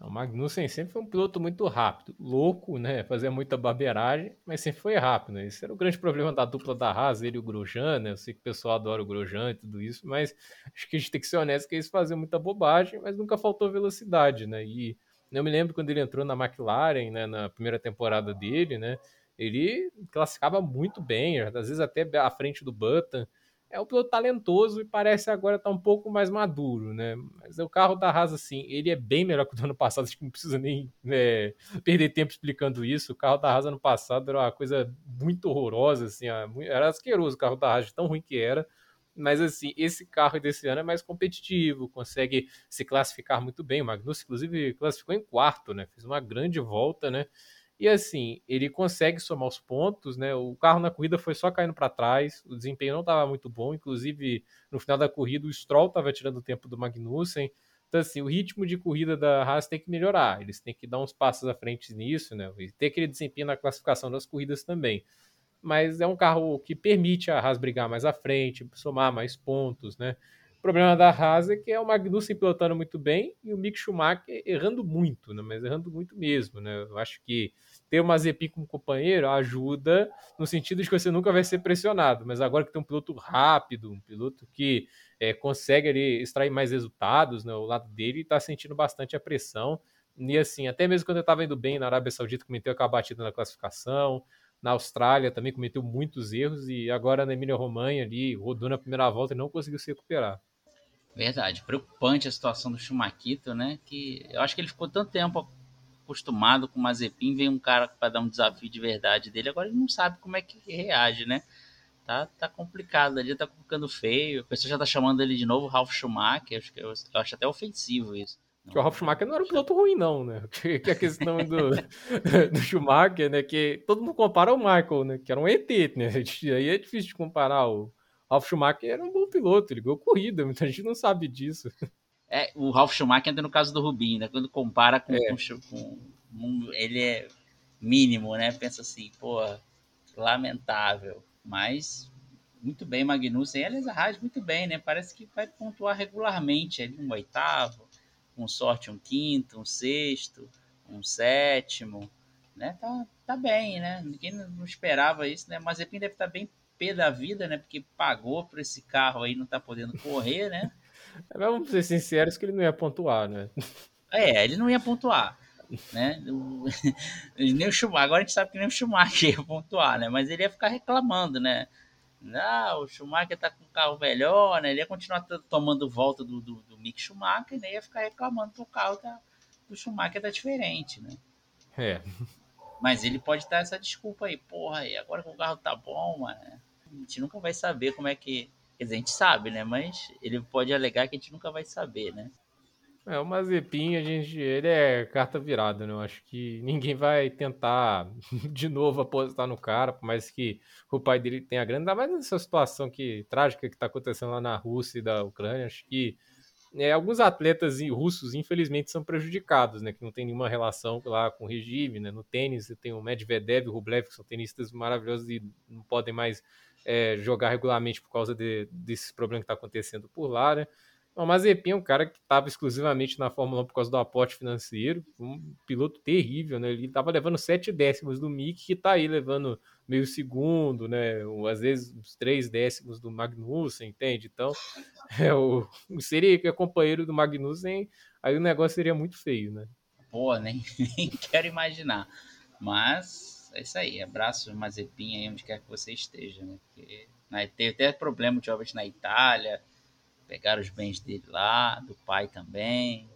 O Magnussen sempre foi um piloto muito rápido, louco, né? Fazia muita barbeiragem, mas sempre foi rápido. Né? Esse era o grande problema da dupla da Haas, ele e o Grosjean, né? Eu sei que o pessoal adora o Grosjean e tudo isso, mas acho que a gente tem que ser honesto que eles faziam muita bobagem, mas nunca faltou velocidade, né? E eu me lembro quando ele entrou na McLaren, né? Na primeira temporada dele, né? Ele classificava muito bem, às vezes até à frente do Button é um piloto talentoso e parece agora estar tá um pouco mais maduro, né? Mas o carro da Haas, assim, ele é bem melhor que o do ano passado, acho que não precisa nem né, perder tempo explicando isso. O carro da Haas ano passado era uma coisa muito horrorosa, assim, era asqueroso o carro da Haas, tão ruim que era. Mas, assim, esse carro desse ano é mais competitivo, consegue se classificar muito bem. O Magnus, inclusive, classificou em quarto, né? Fez uma grande volta, né? E assim, ele consegue somar os pontos, né? O carro na corrida foi só caindo para trás, o desempenho não estava muito bom, inclusive no final da corrida o Stroll estava tirando o tempo do Magnussen. Então, assim, o ritmo de corrida da Haas tem que melhorar, eles têm que dar uns passos à frente nisso, né? E ter aquele desempenho na classificação das corridas também. Mas é um carro que permite a Haas brigar mais à frente, somar mais pontos, né? Problema da Haas é que é o Magnussen pilotando muito bem e o Mick Schumacher errando muito, né? mas errando muito mesmo. Né? Eu acho que ter o Mazepin como companheiro ajuda no sentido de que você nunca vai ser pressionado, mas agora que tem um piloto rápido, um piloto que é, consegue ali, extrair mais resultados, né? o lado dele está sentindo bastante a pressão. E assim, até mesmo quando eu estava indo bem na Arábia Saudita, cometeu aquela batida na classificação, na Austrália também cometeu muitos erros e agora na Emília Romanha ali rodou na primeira volta e não conseguiu se recuperar. Verdade, preocupante a situação do Chumaquito, né? Que eu acho que ele ficou tanto tempo acostumado com o Mazepin, vem um cara para dar um desafio de verdade dele, agora ele não sabe como é que reage, né? Tá, tá complicado ali, tá ficando feio. A pessoa já tá chamando ele de novo Ralf Schumacher, acho que eu, eu acho até ofensivo isso. Que o Ralf Schumacher não era um piloto ruim, não, né? Que, que a questão do, do Schumacher, né? Que todo mundo compara o Michael, né? Que era um ET, né? Aí é difícil de comparar o, Ralf Schumacher era um bom piloto, ele ganhou corrida, muita gente não sabe disso. É, o Ralf Schumacher entra no caso do Rubinho, né? Quando compara com, é. com, com, ele é mínimo, né? Pensa assim, pô, lamentável. Mas muito bem, Magnussen. A Haas muito bem, né? Parece que vai pontuar regularmente ali um oitavo, com sorte um quinto, um sexto, um sétimo, né? Tá, tá bem, né? Ninguém não esperava isso, né? Mas Mazepin deve estar tá bem pé da vida, né? Porque pagou por esse carro aí, não tá podendo correr, né? Vamos ser sinceros que ele não ia pontuar, né? É, ele não ia pontuar, né? nem o Schumacher, agora a gente sabe que nem o Schumacher ia pontuar, né? Mas ele ia ficar reclamando, né? Não, o Schumacher tá com um carro melhor, né? Ele ia continuar tomando volta do, do, do Mick Schumacher, né? Ia ficar reclamando que o carro tá, do Schumacher tá diferente, né? É. Mas ele pode dar essa desculpa aí, porra, e agora que o carro tá bom, mano, a gente nunca vai saber como é que. Quer dizer, a gente sabe, né? Mas ele pode alegar que a gente nunca vai saber, né? É, o Mazepin, a gente, ele é carta virada, né? Eu acho que ninguém vai tentar de novo apostar no cara, por mais que o pai dele tenha grana, ainda mais nessa situação que, trágica que tá acontecendo lá na Rússia e da Ucrânia. Acho que é, alguns atletas russos, infelizmente, são prejudicados, né? Que não tem nenhuma relação lá com o regime, né? No tênis, você tem o Medvedev e o Rublev, que são tenistas maravilhosos e não podem mais é, jogar regularmente por causa de, desses problemas que está acontecendo por lá, né? O Mazepin é um cara que estava exclusivamente na Fórmula 1 por causa do aporte financeiro, um piloto terrível, né? Ele estava levando sete décimos do Mick, que está aí levando meio segundo, né? Às vezes uns três décimos do Magnussen, entende? Então, é, o, seria é companheiro do Magnussen, aí o negócio seria muito feio, né? Pô, nem, nem quero imaginar. Mas é isso aí, abraço Mazepin aí onde quer que você esteja, né? Porque né, teve até problema de na Itália, pegaram os bens dele lá, do pai também.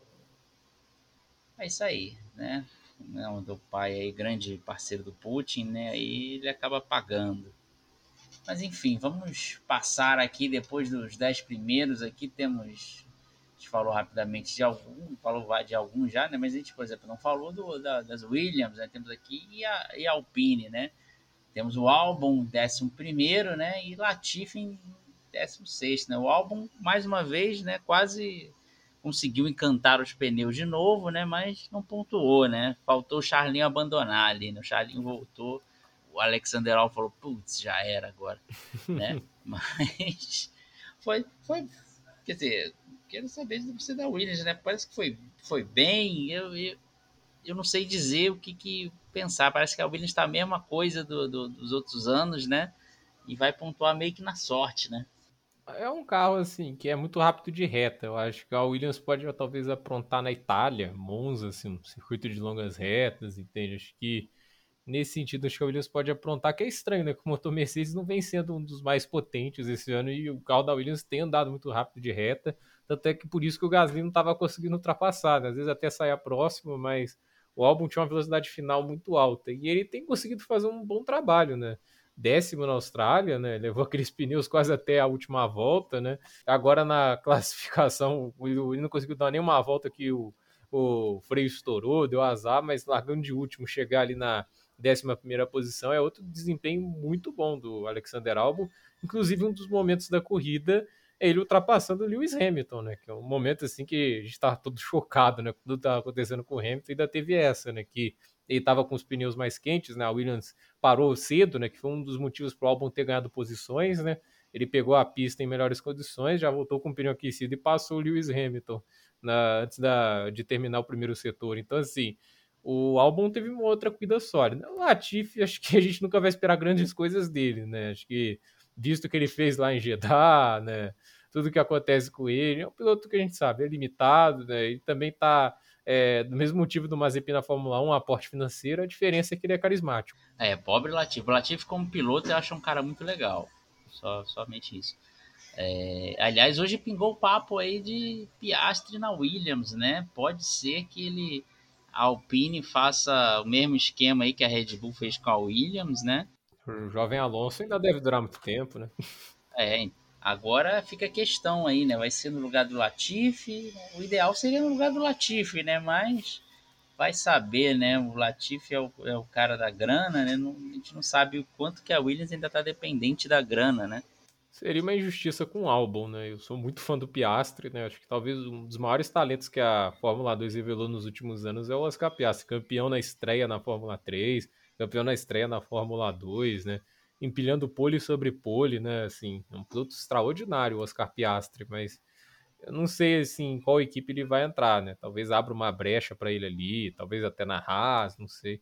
É isso aí, né? Não, do pai aí, grande parceiro do Putin, né? Aí ele acaba pagando. Mas enfim, vamos passar aqui depois dos dez primeiros. Aqui temos. A gente falou rapidamente de algum, falou de alguns já, né? Mas a gente, por exemplo, não falou do, da, das Williams, né? Temos aqui e a, e a Alpine, né? Temos o álbum décimo primeiro, né? E Latifi em décimo sexto, né? O álbum, mais uma vez, né? Quase conseguiu encantar os pneus de novo, né? Mas não pontuou, né? Faltou o Charlinho abandonar ali, né? O Charlinho voltou, o Alexander Al falou, putz, já era agora, né? Mas foi, foi, quer dizer, quero saber de você da Williams, né? Parece que foi, foi bem, eu, eu, eu não sei dizer o que, que pensar, parece que a Williams está a mesma coisa do, do, dos outros anos, né? E vai pontuar meio que na sorte, né? É um carro assim que é muito rápido de reta. Eu acho que a Williams pode talvez aprontar na Itália, Monza, assim, um circuito de longas retas, entende? Acho que nesse sentido acho que a Williams pode aprontar, que é estranho, né? Que o motor Mercedes não vem sendo um dos mais potentes esse ano e o carro da Williams tem andado muito rápido de reta, tanto é que por isso que o Gasly não estava conseguindo ultrapassar, né? às vezes até sair próximo, mas o álbum tinha uma velocidade final muito alta e ele tem conseguido fazer um bom trabalho, né? Décimo na Austrália, né? Levou aqueles pneus quase até a última volta, né? Agora na classificação, ele não conseguiu dar nenhuma volta que o o freio estourou, deu azar, mas largando de último, chegar ali na 11 posição é outro desempenho muito bom do Alexander Albon. Inclusive, um dos momentos da corrida é ele ultrapassando o Lewis Hamilton, né? Que é um momento assim que a gente tá todo chocado, né? Tudo tá acontecendo com o Hamilton, ainda teve essa, né? Que ele estava com os pneus mais quentes, né? A Williams parou cedo, né? Que foi um dos motivos para o Albon ter ganhado posições, né? Ele pegou a pista em melhores condições, já voltou com o pneu aquecido e passou o Lewis Hamilton na, antes da, de terminar o primeiro setor. Então, assim, o Albon teve uma outra cuida sólida. O Latifi, acho que a gente nunca vai esperar grandes coisas dele, né? Acho que, visto que ele fez lá em Jeddah, né? Tudo que acontece com ele, é um piloto que a gente sabe, é limitado, né? Ele também tá é, do mesmo motivo do Mazepin na Fórmula 1, aporte financeiro, a diferença é que ele é carismático. É, pobre Latifi. O Latifi, como piloto, eu acho um cara muito legal. Só, somente isso. É, aliás, hoje pingou o papo aí de Piastri na Williams, né? Pode ser que ele a Alpine faça o mesmo esquema aí que a Red Bull fez com a Williams, né? O jovem Alonso ainda deve durar muito tempo, né? É, agora fica a questão aí, né? Vai ser no lugar do Latifi. O ideal seria no lugar do Latifi, né? Mas vai saber, né? O Latifi é o, é o cara da grana, né? Não, a gente não sabe o quanto que a Williams ainda está dependente da grana, né? Seria uma injustiça com o álbum, né? Eu sou muito fã do Piastri, né? Acho que talvez um dos maiores talentos que a Fórmula 2 revelou nos últimos anos é o Oscar Piastri, campeão na estreia na Fórmula 3, campeão na estreia na Fórmula 2, né? Empilhando pole sobre pole, né? Assim, é um piloto extraordinário o Oscar Piastri, mas eu não sei assim qual equipe ele vai entrar, né? Talvez abra uma brecha para ele ali, talvez até na Haas, não sei.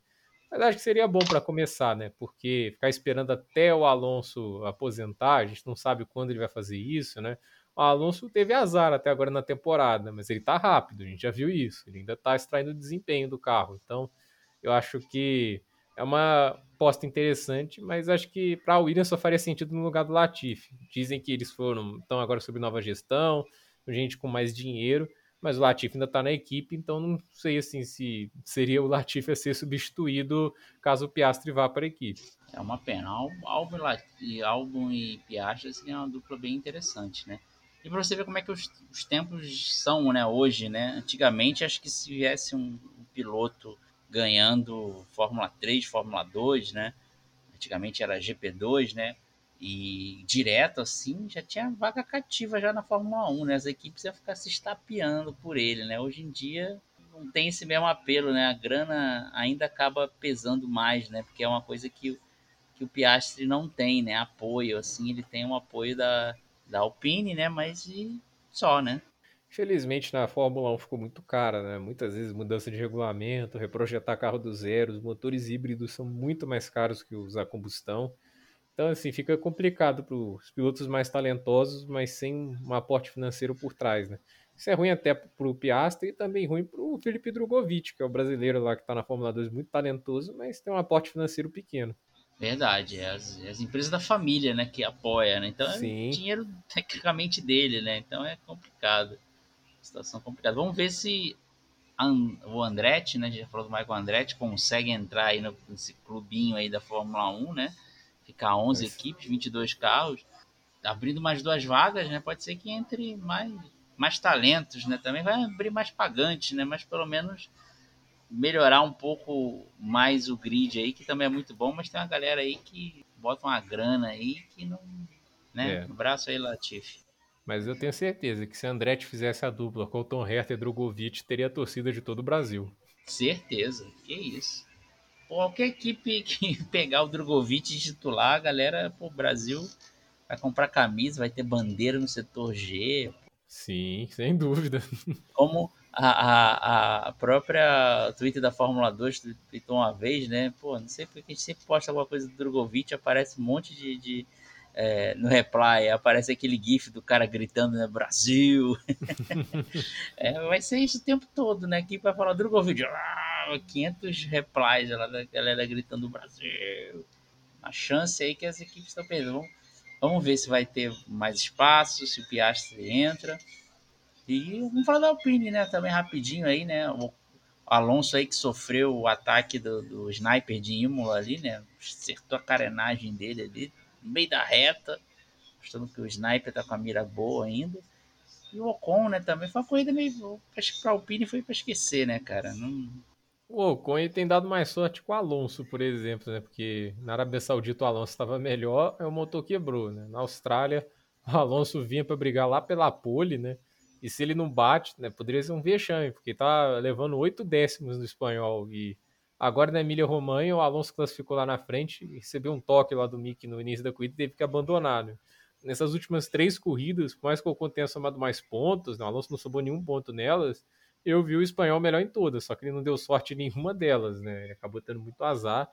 Mas acho que seria bom para começar, né? Porque ficar esperando até o Alonso aposentar, a gente não sabe quando ele vai fazer isso, né? O Alonso teve azar até agora na temporada, mas ele tá rápido, a gente já viu isso. Ele ainda tá extraindo o desempenho do carro. Então, eu acho que é uma aposta interessante, mas acho que para o Williams só faria sentido no lugar do Latifi. Dizem que eles foram estão agora sob nova gestão, gente com mais dinheiro mas o Latifi ainda está na equipe, então não sei assim se seria o Latifi a ser substituído caso o Piastri vá para a equipe. É uma pena. Albon, Albon e Piastri seria uma dupla bem interessante, né? E para você ver como é que os, os, tempos são, né, hoje, né? Antigamente, acho que se viesse um, um piloto ganhando Fórmula 3, Fórmula 2, né? Antigamente era GP2, né? e direto assim, já tinha vaga cativa já na Fórmula 1, né? As equipes iam ficar se estapeando por ele, né? Hoje em dia não tem esse mesmo apelo, né? A grana ainda acaba pesando mais, né? Porque é uma coisa que, que o Piastri não tem, né? Apoio, assim, ele tem um apoio da, da Alpine, né? Mas e só, né? Felizmente na Fórmula 1 ficou muito cara, né? Muitas vezes mudança de regulamento, reprojetar carro do zero, os motores híbridos são muito mais caros que os a combustão. Então, assim, fica complicado para os pilotos mais talentosos, mas sem um aporte financeiro por trás, né? Isso é ruim até para o Piastri e também ruim para o Felipe Drogovic, que é o brasileiro lá que está na Fórmula 2, muito talentoso, mas tem um aporte financeiro pequeno. Verdade, é as, é as empresas da família, né, que apoia, né? Então Sim. é dinheiro tecnicamente dele, né? Então é complicado. Situação complicada. Vamos ver se o Andretti, né? A gente já falou do Michael Andretti, consegue entrar aí no, nesse clubinho aí da Fórmula 1, né? ficar 11 Mas... equipes, 22 carros, abrindo mais duas vagas, né? Pode ser que entre mais, mais talentos, né? Também vai abrir mais pagantes, né? Mas pelo menos melhorar um pouco mais o grid aí, que também é muito bom, mas tem uma galera aí que bota uma grana aí que não. Né? É. No braço aí, Latifi. Mas eu tenho certeza que se Andretti fizesse a dupla com o Tom Herter e Drogovic, teria a torcida de todo o Brasil. Certeza, que isso qualquer equipe que pegar o Drogovic titular, a galera, pô, Brasil vai comprar camisa, vai ter bandeira no setor G. Sim, sem dúvida. Como a, a, a própria Twitter da Fórmula 2 tweetou uma vez, né? Pô, não sei porque a gente sempre posta alguma coisa do Drogovic, aparece um monte de. de é, no reply, aparece aquele gif do cara gritando, né? Brasil! é, vai ser isso o tempo todo, né? Aqui vai falar Drogovic. Ah! 500 replies da galera gritando Brasil. A chance aí que as equipes estão perdendo. Vamos, ver se vai ter mais espaço, se o Piastri entra. E vamos falar da Alpine, né? Também rapidinho aí, né? O Alonso aí que sofreu o ataque do, do sniper de Imola ali, né? Acertou a carenagem dele ali, no meio da reta, mostrando que o sniper tá com a mira boa ainda. E o Ocon, né, também foi uma corrida meio. Acho que pra Alpine foi pra esquecer, né, cara? Não... O Ocon ele tem dado mais sorte com o Alonso, por exemplo, né? Porque na Arábia Saudita o Alonso estava melhor, e o motor quebrou, né? Na Austrália, o Alonso vinha para brigar lá pela pole, né? E se ele não bate, né, poderia ser um vexame, porque tá levando oito décimos no espanhol. E agora na Emília Romanha, o Alonso classificou lá na frente, recebeu um toque lá do Mick no início da corrida e teve que abandonar. Né? Nessas últimas três corridas, por mais que o Ocon tenha somado mais pontos, né, o Alonso não somou nenhum ponto nelas, eu vi o espanhol melhor em todas, só que ele não deu sorte em nenhuma delas, né? Ele acabou tendo muito azar.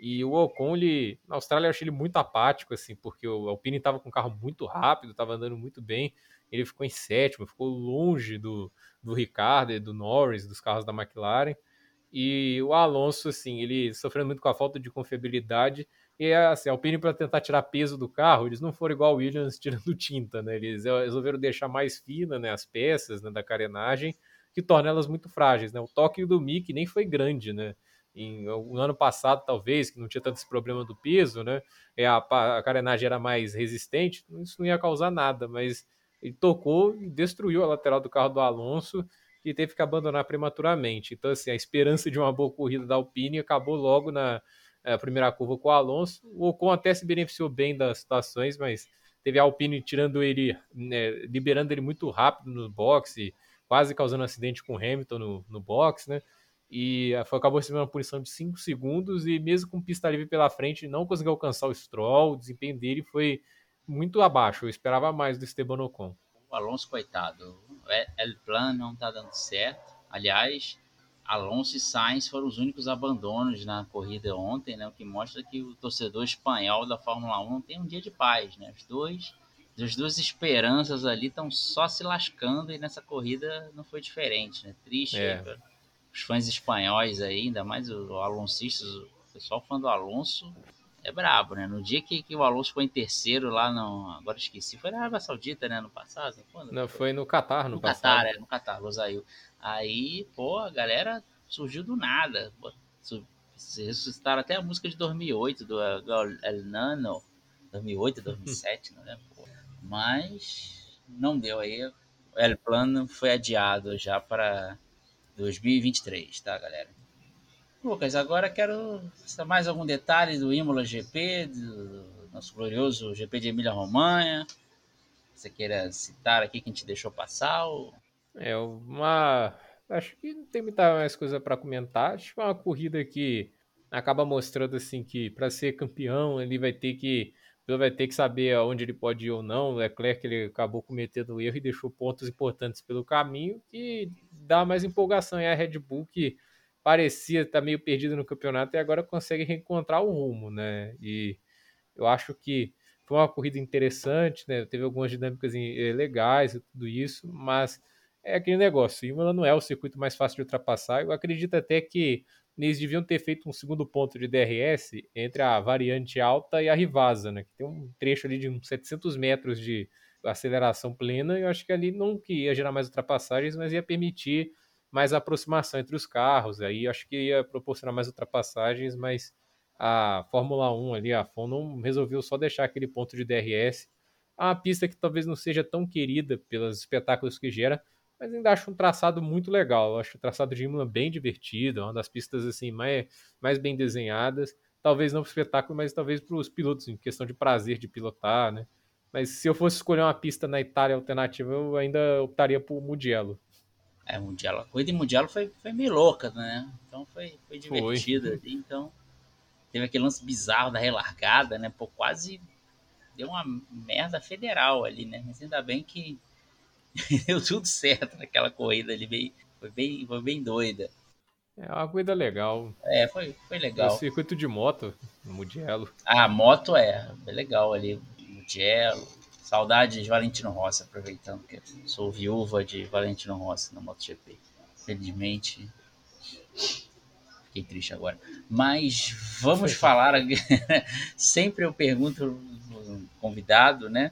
E o Ocon, ele, na Austrália, eu achei ele muito apático, assim, porque o Alpine estava com um carro muito rápido, estava andando muito bem. Ele ficou em sétimo, ficou longe do, do Ricardo e do Norris, dos carros da McLaren. E o Alonso, assim, ele sofrendo muito com a falta de confiabilidade. E assim, a Alpine, para tentar tirar peso do carro, eles não foram igual o Williams tirando tinta, né? Eles resolveram deixar mais fina né, as peças né, da carenagem que torna elas muito frágeis, né? O toque do Mick nem foi grande, né? Em um ano passado, talvez, que não tinha tanto esse problema do peso, né? É, a, a carenagem era mais resistente, isso não ia causar nada, mas ele tocou e destruiu a lateral do carro do Alonso e teve que abandonar prematuramente. Então, assim, a esperança de uma boa corrida da Alpine acabou logo na é, primeira curva com o Alonso. O Ocon até se beneficiou bem das situações, mas teve a Alpine tirando ele, né, liberando ele muito rápido no boxe, quase causando um acidente com o Hamilton no, no box, né? E foi, acabou recebendo uma punição de 5 segundos e mesmo com pista livre pela frente, não conseguiu alcançar o Stroll, o desempenho dele foi muito abaixo, eu esperava mais do Esteban Ocon. O Alonso, coitado, o plano não tá dando certo. Aliás, Alonso e Sainz foram os únicos abandonos na corrida ontem, né? O que mostra que o torcedor espanhol da Fórmula 1 tem um dia de paz, né? Os dois as duas esperanças ali estão só se lascando e nessa corrida não foi diferente, né? Triste. É. Os fãs espanhóis aí, ainda mais os aloncistas, o pessoal fã do Alonso é brabo, né? No dia que, que o Alonso foi em terceiro lá no. Agora esqueci, foi na Arábia Saudita, né? No passado? Quando? Não, foi no Catar, no, no passado. Catar, é, no Catar, Rosail. Aí, pô, a galera surgiu do nada. Pô, ressuscitaram até a música de 2008 do, do El Nano. 2008, 2007, não lembro mas não deu aí. O El Plano foi adiado já para 2023, tá, galera? Lucas, agora quero mais algum detalhe do Imola GP, do nosso glorioso GP de Emília Romanha. Você queira citar aqui que a gente deixou passar? Ou... É uma. Acho que não tem muita mais coisa para comentar. Acho que é uma corrida que acaba mostrando assim que para ser campeão ele vai ter que ele vai ter que saber aonde ele pode ir ou não. O Leclerc ele acabou cometendo erro e deixou pontos importantes pelo caminho, que dá mais empolgação. E a Red Bull, que parecia estar meio perdida no campeonato, e agora consegue reencontrar o rumo, né? E eu acho que foi uma corrida interessante, né? Teve algumas dinâmicas eh, legais e tudo isso, mas é aquele negócio. Imola não é o circuito mais fácil de ultrapassar. Eu acredito até que eles deviam ter feito um segundo ponto de DRS entre a variante alta e a Rivasa, né? Que tem um trecho ali de uns 700 metros de aceleração plena. Eu acho que ali não que ia gerar mais ultrapassagens, mas ia permitir mais aproximação entre os carros. Aí acho que ia proporcionar mais ultrapassagens, mas a Fórmula 1 ali, a não resolveu só deixar aquele ponto de DRS. É uma pista que talvez não seja tão querida pelos espetáculos que gera, mas ainda acho um traçado muito legal. Eu acho o traçado de Imola bem divertido, é uma das pistas assim mais, mais bem desenhadas. Talvez não para o espetáculo, mas talvez para os pilotos, em questão de prazer de pilotar, né? Mas se eu fosse escolher uma pista na Itália alternativa, eu ainda optaria por Mugello. É, Mugello. A corrida em Mugello foi, foi meio louca, né? Então foi, foi divertida. Foi. Então teve aquele lance bizarro da relargada, né? Pô, quase deu uma merda federal ali, né? Mas ainda bem que deu tudo certo naquela corrida ali, bem, foi, bem, foi bem doida. É uma corrida legal. É, foi, foi legal. O circuito de moto, no Mugello. Ah, moto é, é legal ali, Mugello. Saudade de Valentino Rossi, aproveitando que sou viúva de Valentino Rossi no MotoGP. Felizmente, fiquei triste agora. Mas vamos falar, sempre eu pergunto convidado, né?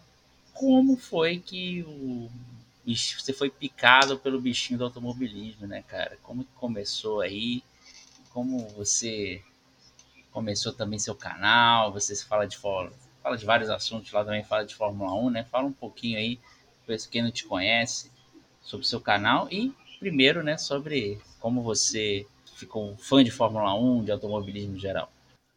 Como foi que o você foi picado pelo bichinho do automobilismo, né, cara? Como que começou aí? Como você começou também seu canal? Você fala de fala de vários assuntos lá também, fala de Fórmula 1, né? Fala um pouquinho aí. quem não te conhece, sobre o seu canal e primeiro, né, sobre como você ficou fã de Fórmula 1, de automobilismo em geral.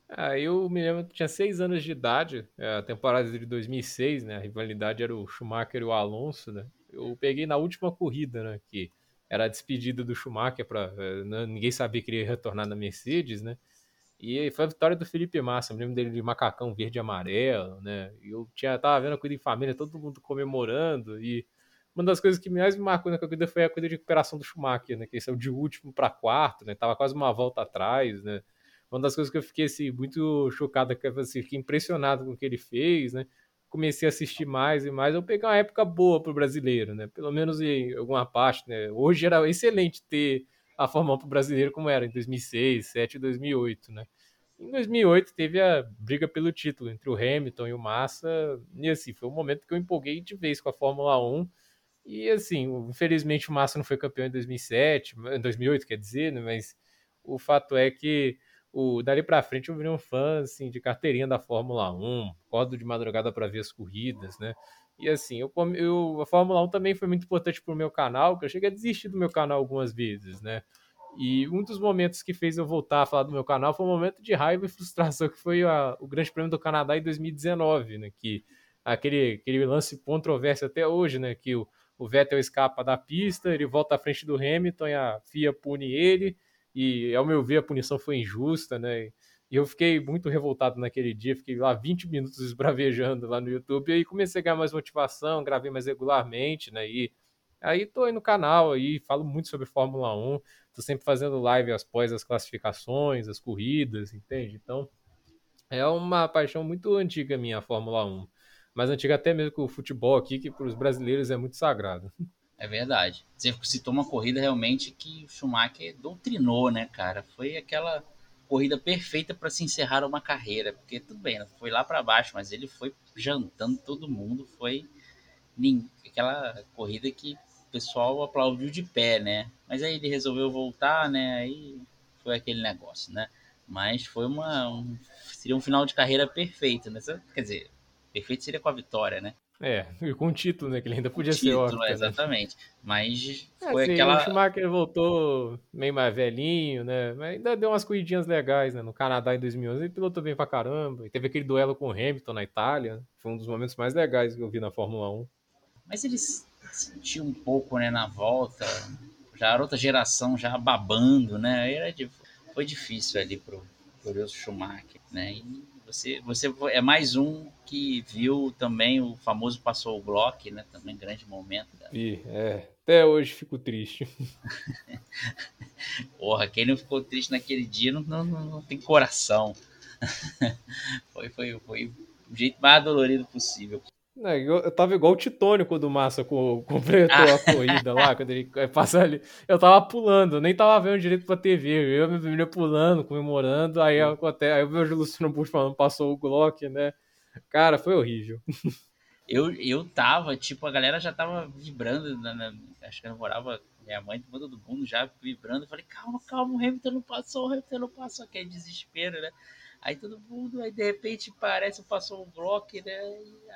Ah, eu me lembro que tinha seis anos de idade, é, a temporada de 2006, né? A rivalidade era o Schumacher e o Alonso, né? Eu peguei na última corrida, né? Que era a despedida do Schumacher para é, ninguém sabia que ele ia retornar na Mercedes, né? E foi a vitória do Felipe Massa, eu me lembro dele de macacão verde e amarelo, né? E eu tinha, tava vendo a corrida em família, todo mundo comemorando. E uma das coisas que mais me marcou na corrida foi a corrida de recuperação do Schumacher, né? Que ele saiu de último para quarto, né? Tava quase uma volta atrás, né? Uma das coisas que eu fiquei assim, muito chocado, que assim, fiquei impressionado com o que ele fez, né? Comecei a assistir mais e mais. Eu peguei uma época boa pro brasileiro, né? Pelo menos em alguma parte, né? Hoje era excelente ter a Fórmula 1 pro brasileiro como era em 2006, 2007 e 2008, né? Em 2008 teve a briga pelo título entre o Hamilton e o Massa, e assim, foi um momento que eu empolguei de vez com a Fórmula 1. E assim, infelizmente o Massa não foi campeão em 2007, em 2008, quer dizer, né? mas o fato é que o dali para frente eu virei um fã assim de carteirinha da Fórmula 1, acordo de madrugada para ver as corridas, né? E assim, eu, eu, a Fórmula 1 também foi muito importante para o meu canal, que eu cheguei a desistir do meu canal algumas vezes, né? E um dos momentos que fez eu voltar a falar do meu canal foi um momento de raiva e frustração, que foi a, o Grande Prêmio do Canadá em 2019, né? Que aquele, aquele lance controverso até hoje, né? Que o, o Vettel escapa da pista, ele volta à frente do Hamilton e a FIA pune ele, e ao meu ver a punição foi injusta, né? E eu fiquei muito revoltado naquele dia, fiquei lá 20 minutos esbravejando lá no YouTube, e aí comecei a ganhar mais motivação, gravei mais regularmente, né? E aí tô aí no canal aí, falo muito sobre Fórmula 1, tô sempre fazendo live após as classificações, as corridas, entende? Então, é uma paixão muito antiga minha a Fórmula 1. Mais antiga até mesmo que o futebol aqui, que para os brasileiros é muito sagrado. É verdade. Você citou uma corrida realmente que o Schumacher doutrinou, né, cara? Foi aquela corrida perfeita para se encerrar uma carreira, porque tudo bem, foi lá para baixo, mas ele foi jantando todo mundo, foi aquela corrida que o pessoal aplaudiu de pé, né? Mas aí ele resolveu voltar, né? Aí foi aquele negócio, né? Mas foi uma um, seria um final de carreira perfeito, né? Quer dizer, perfeito seria com a vitória, né? É, e com o título, né? Que ele ainda podia título, ser óbvio. Né? Exatamente. Né? Mas é, foi assim, aquela. O Schumacher voltou meio mais velhinho, né? Mas ainda deu umas corridinhas legais, né? No Canadá em 2011, ele pilotou bem pra caramba. E teve aquele duelo com o Hamilton na Itália. Foi um dos momentos mais legais que eu vi na Fórmula 1. Mas ele sentiu um pouco, né, na volta. Já era outra geração, já babando, né? Era, foi difícil ali pro glorioso Schumacher, né? E você, você é mais um que viu também o famoso passou o Glock, né? Também grande momento. Né? E, é, até hoje fico triste. Porra, quem não ficou triste naquele dia não, não, não tem coração. foi, foi, foi o jeito mais dolorido possível. É, eu, tava igual o Titônio quando o Massa completou ah. a corrida lá, quando ele passou ali. Eu tava pulando, nem tava vendo direito pra TV. Eu e minha família pulando, comemorando. Aí, eu, até, aí eu vejo o Luciano Bush falando, passou o Glock, né? Cara, foi horrível. Eu, eu tava, tipo, a galera já tava vibrando. Na, na, acho que eu morava, minha mãe, todo mundo já vibrando. Eu falei, calma, calma, o Hamilton não passou, o Hamilton não passou. Aquele desespero, né? Aí todo mundo, aí de repente parece passou o Glock, né?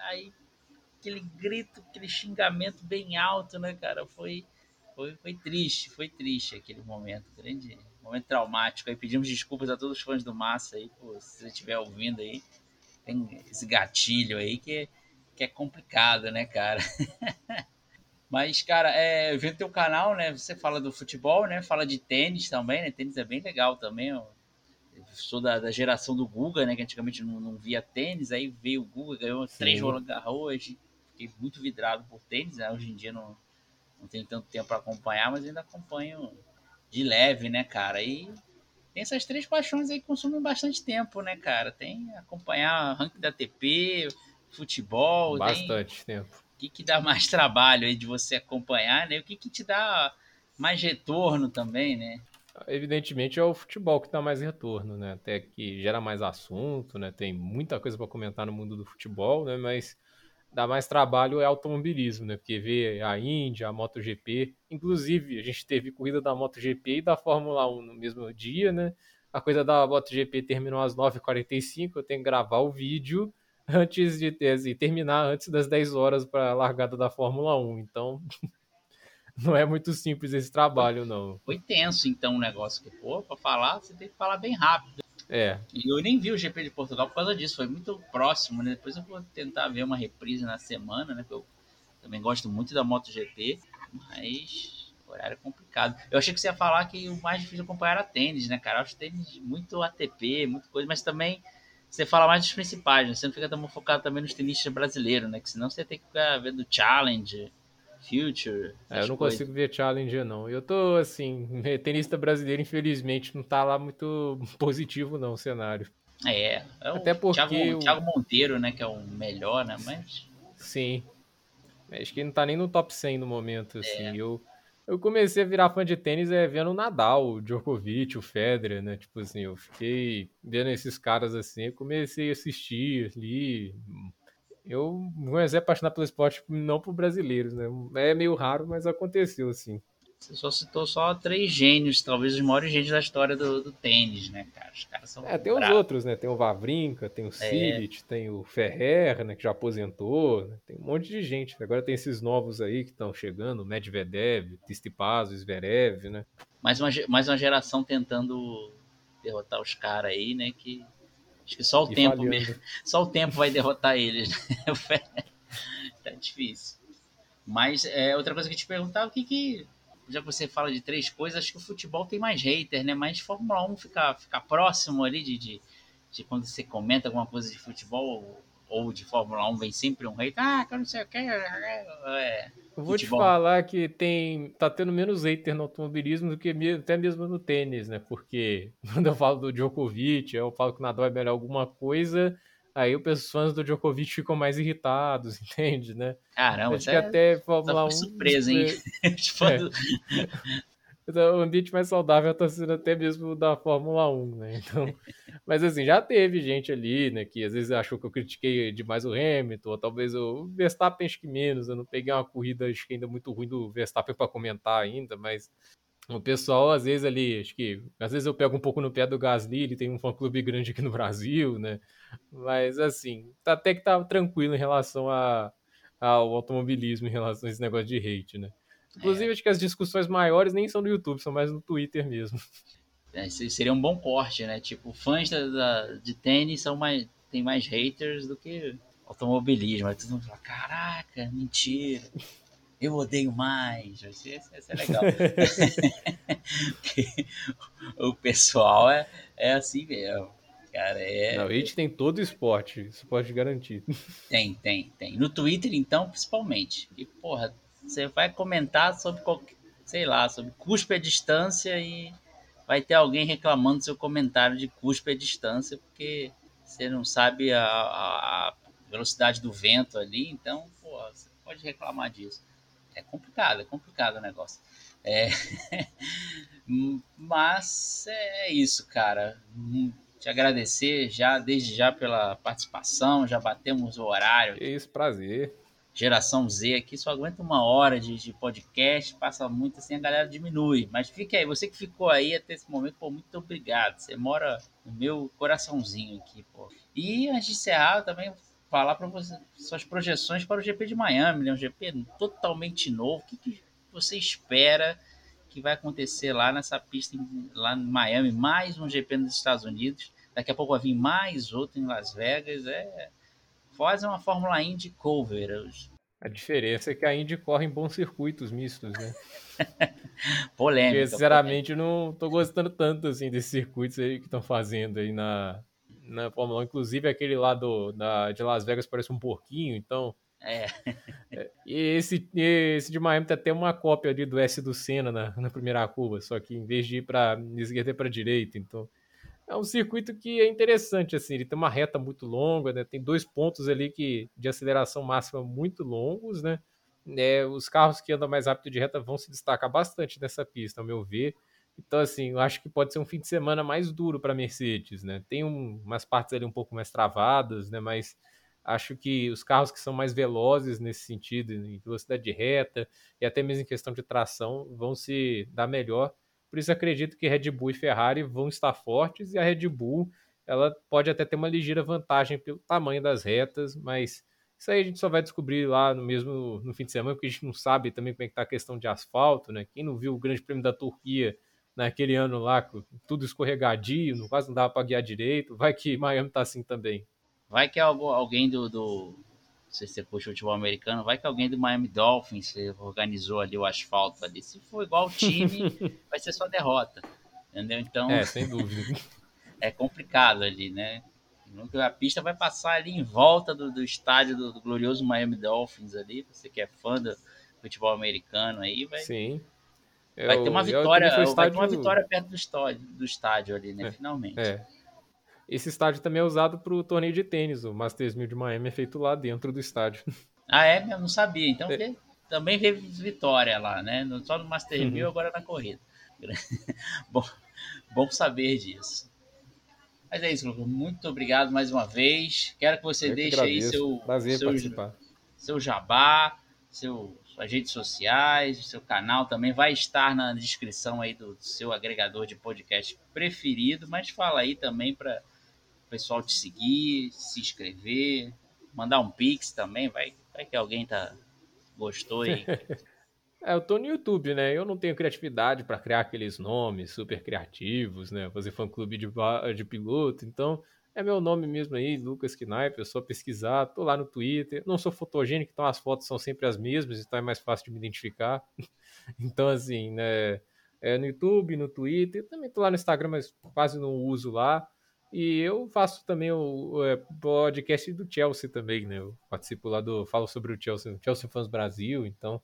Aí aquele grito, aquele xingamento bem alto, né, cara? Foi, foi, foi triste, foi triste aquele momento, grande momento traumático. Aí pedimos desculpas a todos os fãs do Massa aí, pô, se você estiver ouvindo aí, tem esse gatilho aí que, que é complicado, né, cara? Mas, cara, é, eu vi no teu canal, né? Você fala do futebol, né? Fala de tênis também, né? Tênis é bem legal também. Eu sou da, da geração do Guga, né? Que antigamente não, não via tênis, aí veio o Guga, ganhou Sim. três Roland Garros, fiquei muito vidrado por tênis, né? Hoje em dia não, não tenho tanto tempo para acompanhar, mas ainda acompanho de leve, né, cara? E tem essas três paixões aí que consumem bastante tempo, né, cara? Tem acompanhar ranking da ATP, futebol. Bastante tem... tempo. O que, que dá mais trabalho aí de você acompanhar, né? O que, que te dá mais retorno também, né? Evidentemente é o futebol que dá mais retorno, né? Até que gera mais assunto, né? Tem muita coisa para comentar no mundo do futebol, né? Mas dá mais trabalho é automobilismo, né? Porque vê a Índia, a MotoGP, inclusive a gente teve corrida da MotoGP e da Fórmula 1 no mesmo dia, né? A coisa da MotoGP terminou às 9h45, eu tenho que gravar o vídeo antes de assim, terminar antes das 10 horas para a largada da Fórmula 1. Então, não é muito simples esse trabalho, não. Foi tenso, então, o negócio que, pô, para falar, você tem que falar bem rápido. É. E eu nem vi o GP de Portugal por causa disso, foi muito próximo, né? Depois eu vou tentar ver uma reprise na semana, né? eu também gosto muito da MotoGP, mas horário é complicado. Eu achei que você ia falar que o mais difícil de acompanhar era tênis, né, cara? Acho tênis muito ATP, muita coisa, mas também você fala mais dos principais, né? Você não fica tão focado também nos tenistas brasileiros, né? Que senão você tem que ficar vendo Challenge, Future. É, eu não coisas. consigo ver Challenger, não. Eu tô, assim, tenista brasileiro, infelizmente, não tá lá muito positivo, não, o cenário. É, é Até porque Thiago, o Thiago Monteiro, né, que é o melhor, né, mas... Sim, acho que ele não tá nem no top 100 no momento, assim. É. Eu, eu comecei a virar fã de tênis é, vendo o Nadal, o Djokovic, o Federer, né, tipo assim, eu fiquei vendo esses caras assim, comecei a assistir ali, eu comecei a apaixonar pelo esporte não por brasileiros, né? É meio raro, mas aconteceu, assim. Você só citou só três gênios, talvez os maiores gênios da história do, do tênis, né, cara? Os caras são. É, tem bravos. os outros, né? Tem o Vavrinka, tem o Cilic, é. tem o Ferrer, né? Que já aposentou, né? Tem um monte de gente. Agora tem esses novos aí que estão chegando, Medvedev, Tsitsipas, Zverev, né? Mais uma, mais uma geração tentando derrotar os caras aí, né? Que Acho que só o e tempo falhando. mesmo. Só o tempo vai derrotar eles. Né? tá difícil. Mas é, outra coisa que eu te perguntar, o que que. Já que você fala de três coisas, acho que o futebol tem mais hater, né? Mas Fórmula 1 fica, fica próximo ali de, de, de quando você comenta alguma coisa de futebol ou de Fórmula 1 vem sempre um rei, ah, que eu não sei o que. É, eu vou futebol. te falar que tem tá tendo menos hater no automobilismo do que até mesmo no tênis, né? Porque quando eu falo do Djokovic, eu falo que o Nadal é melhor alguma coisa, aí os fãs do Djokovic ficam mais irritados, entende, né? Caramba, Acho que é até Fórmula 1. surpresa, hein? é. Então, o ambiente mais saudável está sendo até mesmo da Fórmula 1, né? Então, mas assim, já teve gente ali, né, que às vezes achou que eu critiquei demais o Hamilton, ou talvez o Verstappen acho que menos, eu não peguei uma corrida acho que ainda muito ruim do Verstappen para comentar ainda, mas o pessoal às vezes ali, acho que às vezes eu pego um pouco no pé do Gasly, ele tem um fã clube grande aqui no Brasil, né? Mas assim, tá até que tá tranquilo em relação a, ao automobilismo, em relação a esse negócio de hate, né? Inclusive, é. acho que as discussões maiores nem são no YouTube, são mais no Twitter mesmo. É, seria um bom corte, né? Tipo, fãs da, da, de tênis são mais, tem mais haters do que automobilismo. Aí todo mundo fala, caraca, mentira. Eu odeio mais. Ser, vai ser legal. o pessoal é, é assim mesmo. Cara, é... Não, a gente tem todo o esporte, isso pode garantir. Tem, tem, tem. No Twitter, então, principalmente. E, porra, você vai comentar sobre qualquer, sei lá, sobre cuspe à distância e vai ter alguém reclamando do seu comentário de cuspe à distância, porque você não sabe a, a velocidade do vento ali, então, pô, você pode reclamar disso. É complicado, é complicado o negócio. É... Mas é isso, cara. Te agradecer já, desde já pela participação, já batemos o horário. Isso, prazer geração Z aqui só aguenta uma hora de, de, podcast, passa muito assim, a galera diminui. Mas fique aí, você que ficou aí até esse momento, pô, muito obrigado. Você mora no meu coraçãozinho aqui, pô. E antes de encerrar, também falar para você suas projeções para o GP de Miami, né? Um GP totalmente novo. O que, que você espera que vai acontecer lá nessa pista em, lá em Miami? Mais um GP nos Estados Unidos. Daqui a pouco vai vir mais outro em Las Vegas. É fazem uma Fórmula Indy cover. A diferença é que a Indy corre em bons circuitos mistos, né? polêmica. Porque, sinceramente, polêmica. não tô gostando tanto assim desses circuitos aí que estão fazendo aí na, na Fórmula 1. Inclusive, aquele lá do, da, de Las Vegas parece um porquinho, então. É. é e esse, esse de Miami tem até uma cópia ali do S do Senna na, na primeira curva, só que em vez de ir para esquerda, é para direita. Então, é um circuito que é interessante, assim, ele tem uma reta muito longa, né? Tem dois pontos ali que de aceleração máxima muito longos, né? É, os carros que andam mais rápido de reta vão se destacar bastante nessa pista, ao meu ver. Então, assim, eu acho que pode ser um fim de semana mais duro para Mercedes, né? Tem um, umas partes ali um pouco mais travadas, né? Mas acho que os carros que são mais velozes nesse sentido, em velocidade de reta e até mesmo em questão de tração, vão se dar melhor por isso acredito que Red Bull e Ferrari vão estar fortes e a Red Bull ela pode até ter uma ligeira vantagem pelo tamanho das retas, mas isso aí a gente só vai descobrir lá no mesmo no fim de semana, porque a gente não sabe também como é que tá a questão de asfalto, né? Quem não viu o Grande Prêmio da Turquia naquele ano lá, tudo escorregadio, quase não dava para guiar direito, vai que Miami tá assim também. Vai que alguém do, do se você puxa o futebol americano, vai que alguém do Miami Dolphins organizou ali o asfalto ali. Se for igual o time, vai ser só derrota. Entendeu? Então. É, sem dúvida. é complicado ali, né? A pista vai passar ali em volta do, do estádio do, do, glorioso Miami Dolphins ali. Você que é fã do futebol americano aí, vai. Sim. Vai eu, ter uma vitória, vai ter uma vitória perto do estádio, do estádio ali, né? É, Finalmente. É. Esse estádio também é usado para o torneio de tênis. O Masters 1000 de Miami é feito lá dentro do estádio. Ah, é? Eu não sabia. Então é. também veio vitória lá, né? Só no Masters uhum. 1000 agora na corrida. bom, bom saber disso. Mas é isso, Lucas. Muito obrigado mais uma vez. Quero que você Eu deixe que aí seu, Prazer seu, participar. seu jabá, seu, suas redes sociais, seu canal também vai estar na descrição aí do seu agregador de podcast preferido. Mas fala aí também para o pessoal te seguir, se inscrever, mandar um pix também, vai, vai que alguém tá gostou aí. É, eu tô no YouTube, né? Eu não tenho criatividade para criar aqueles nomes super criativos, né? Fazer fã-clube de, de piloto. Então, é meu nome mesmo aí, Lucas Knaip. É só pesquisar. Tô lá no Twitter. Não sou fotogênico, então as fotos são sempre as mesmas, então é mais fácil de me identificar. então, assim, né? É no YouTube, no Twitter. Também tô lá no Instagram, mas quase não uso lá. E eu faço também o, o é, podcast do Chelsea também, né? Eu participo lá do. Falo sobre o Chelsea, Chelsea Fans Brasil, então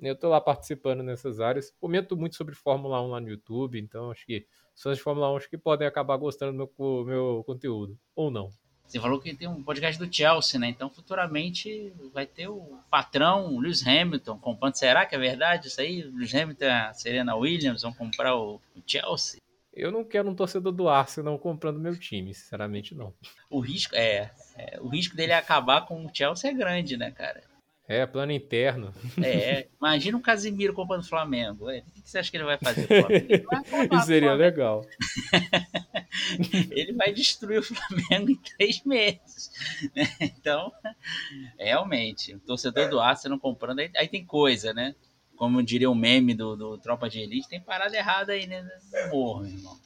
eu estou lá participando nessas áreas. Comento muito sobre Fórmula 1 lá no YouTube, então acho que fãs de Fórmula 1 acho que podem acabar gostando do meu, meu conteúdo, ou não. Você falou que tem um podcast do Chelsea, né? Então futuramente vai ter o patrão Lewis Hamilton comprando. Será que é verdade isso aí? Lewis Hamilton a Serena Williams vão comprar o, o Chelsea? Eu não quero um torcedor do Arsenal comprando meu time, sinceramente não. O risco é, é, o risco dele acabar com o Chelsea é grande, né, cara? É, plano interno. É, imagina o Casimiro comprando o Flamengo. O que você acha que ele vai fazer? Isso seria legal. ele vai destruir o Flamengo em três meses. Então, realmente, o torcedor do Arsenal comprando, aí, aí, tem coisa, né? Como diria o meme do, do Tropa de Elite, tem parada errada aí, né? Morro, irmão.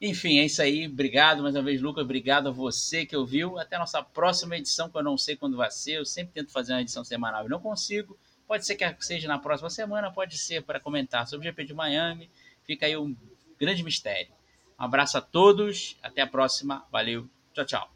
Enfim, é isso aí. Obrigado mais uma vez, Lucas. Obrigado a você que ouviu. Até a nossa próxima edição, que eu não sei quando vai ser. Eu sempre tento fazer uma edição semanal e não consigo. Pode ser que seja na próxima semana, pode ser para comentar sobre o GP de Miami. Fica aí um grande mistério. Um abraço a todos. Até a próxima. Valeu. Tchau, tchau.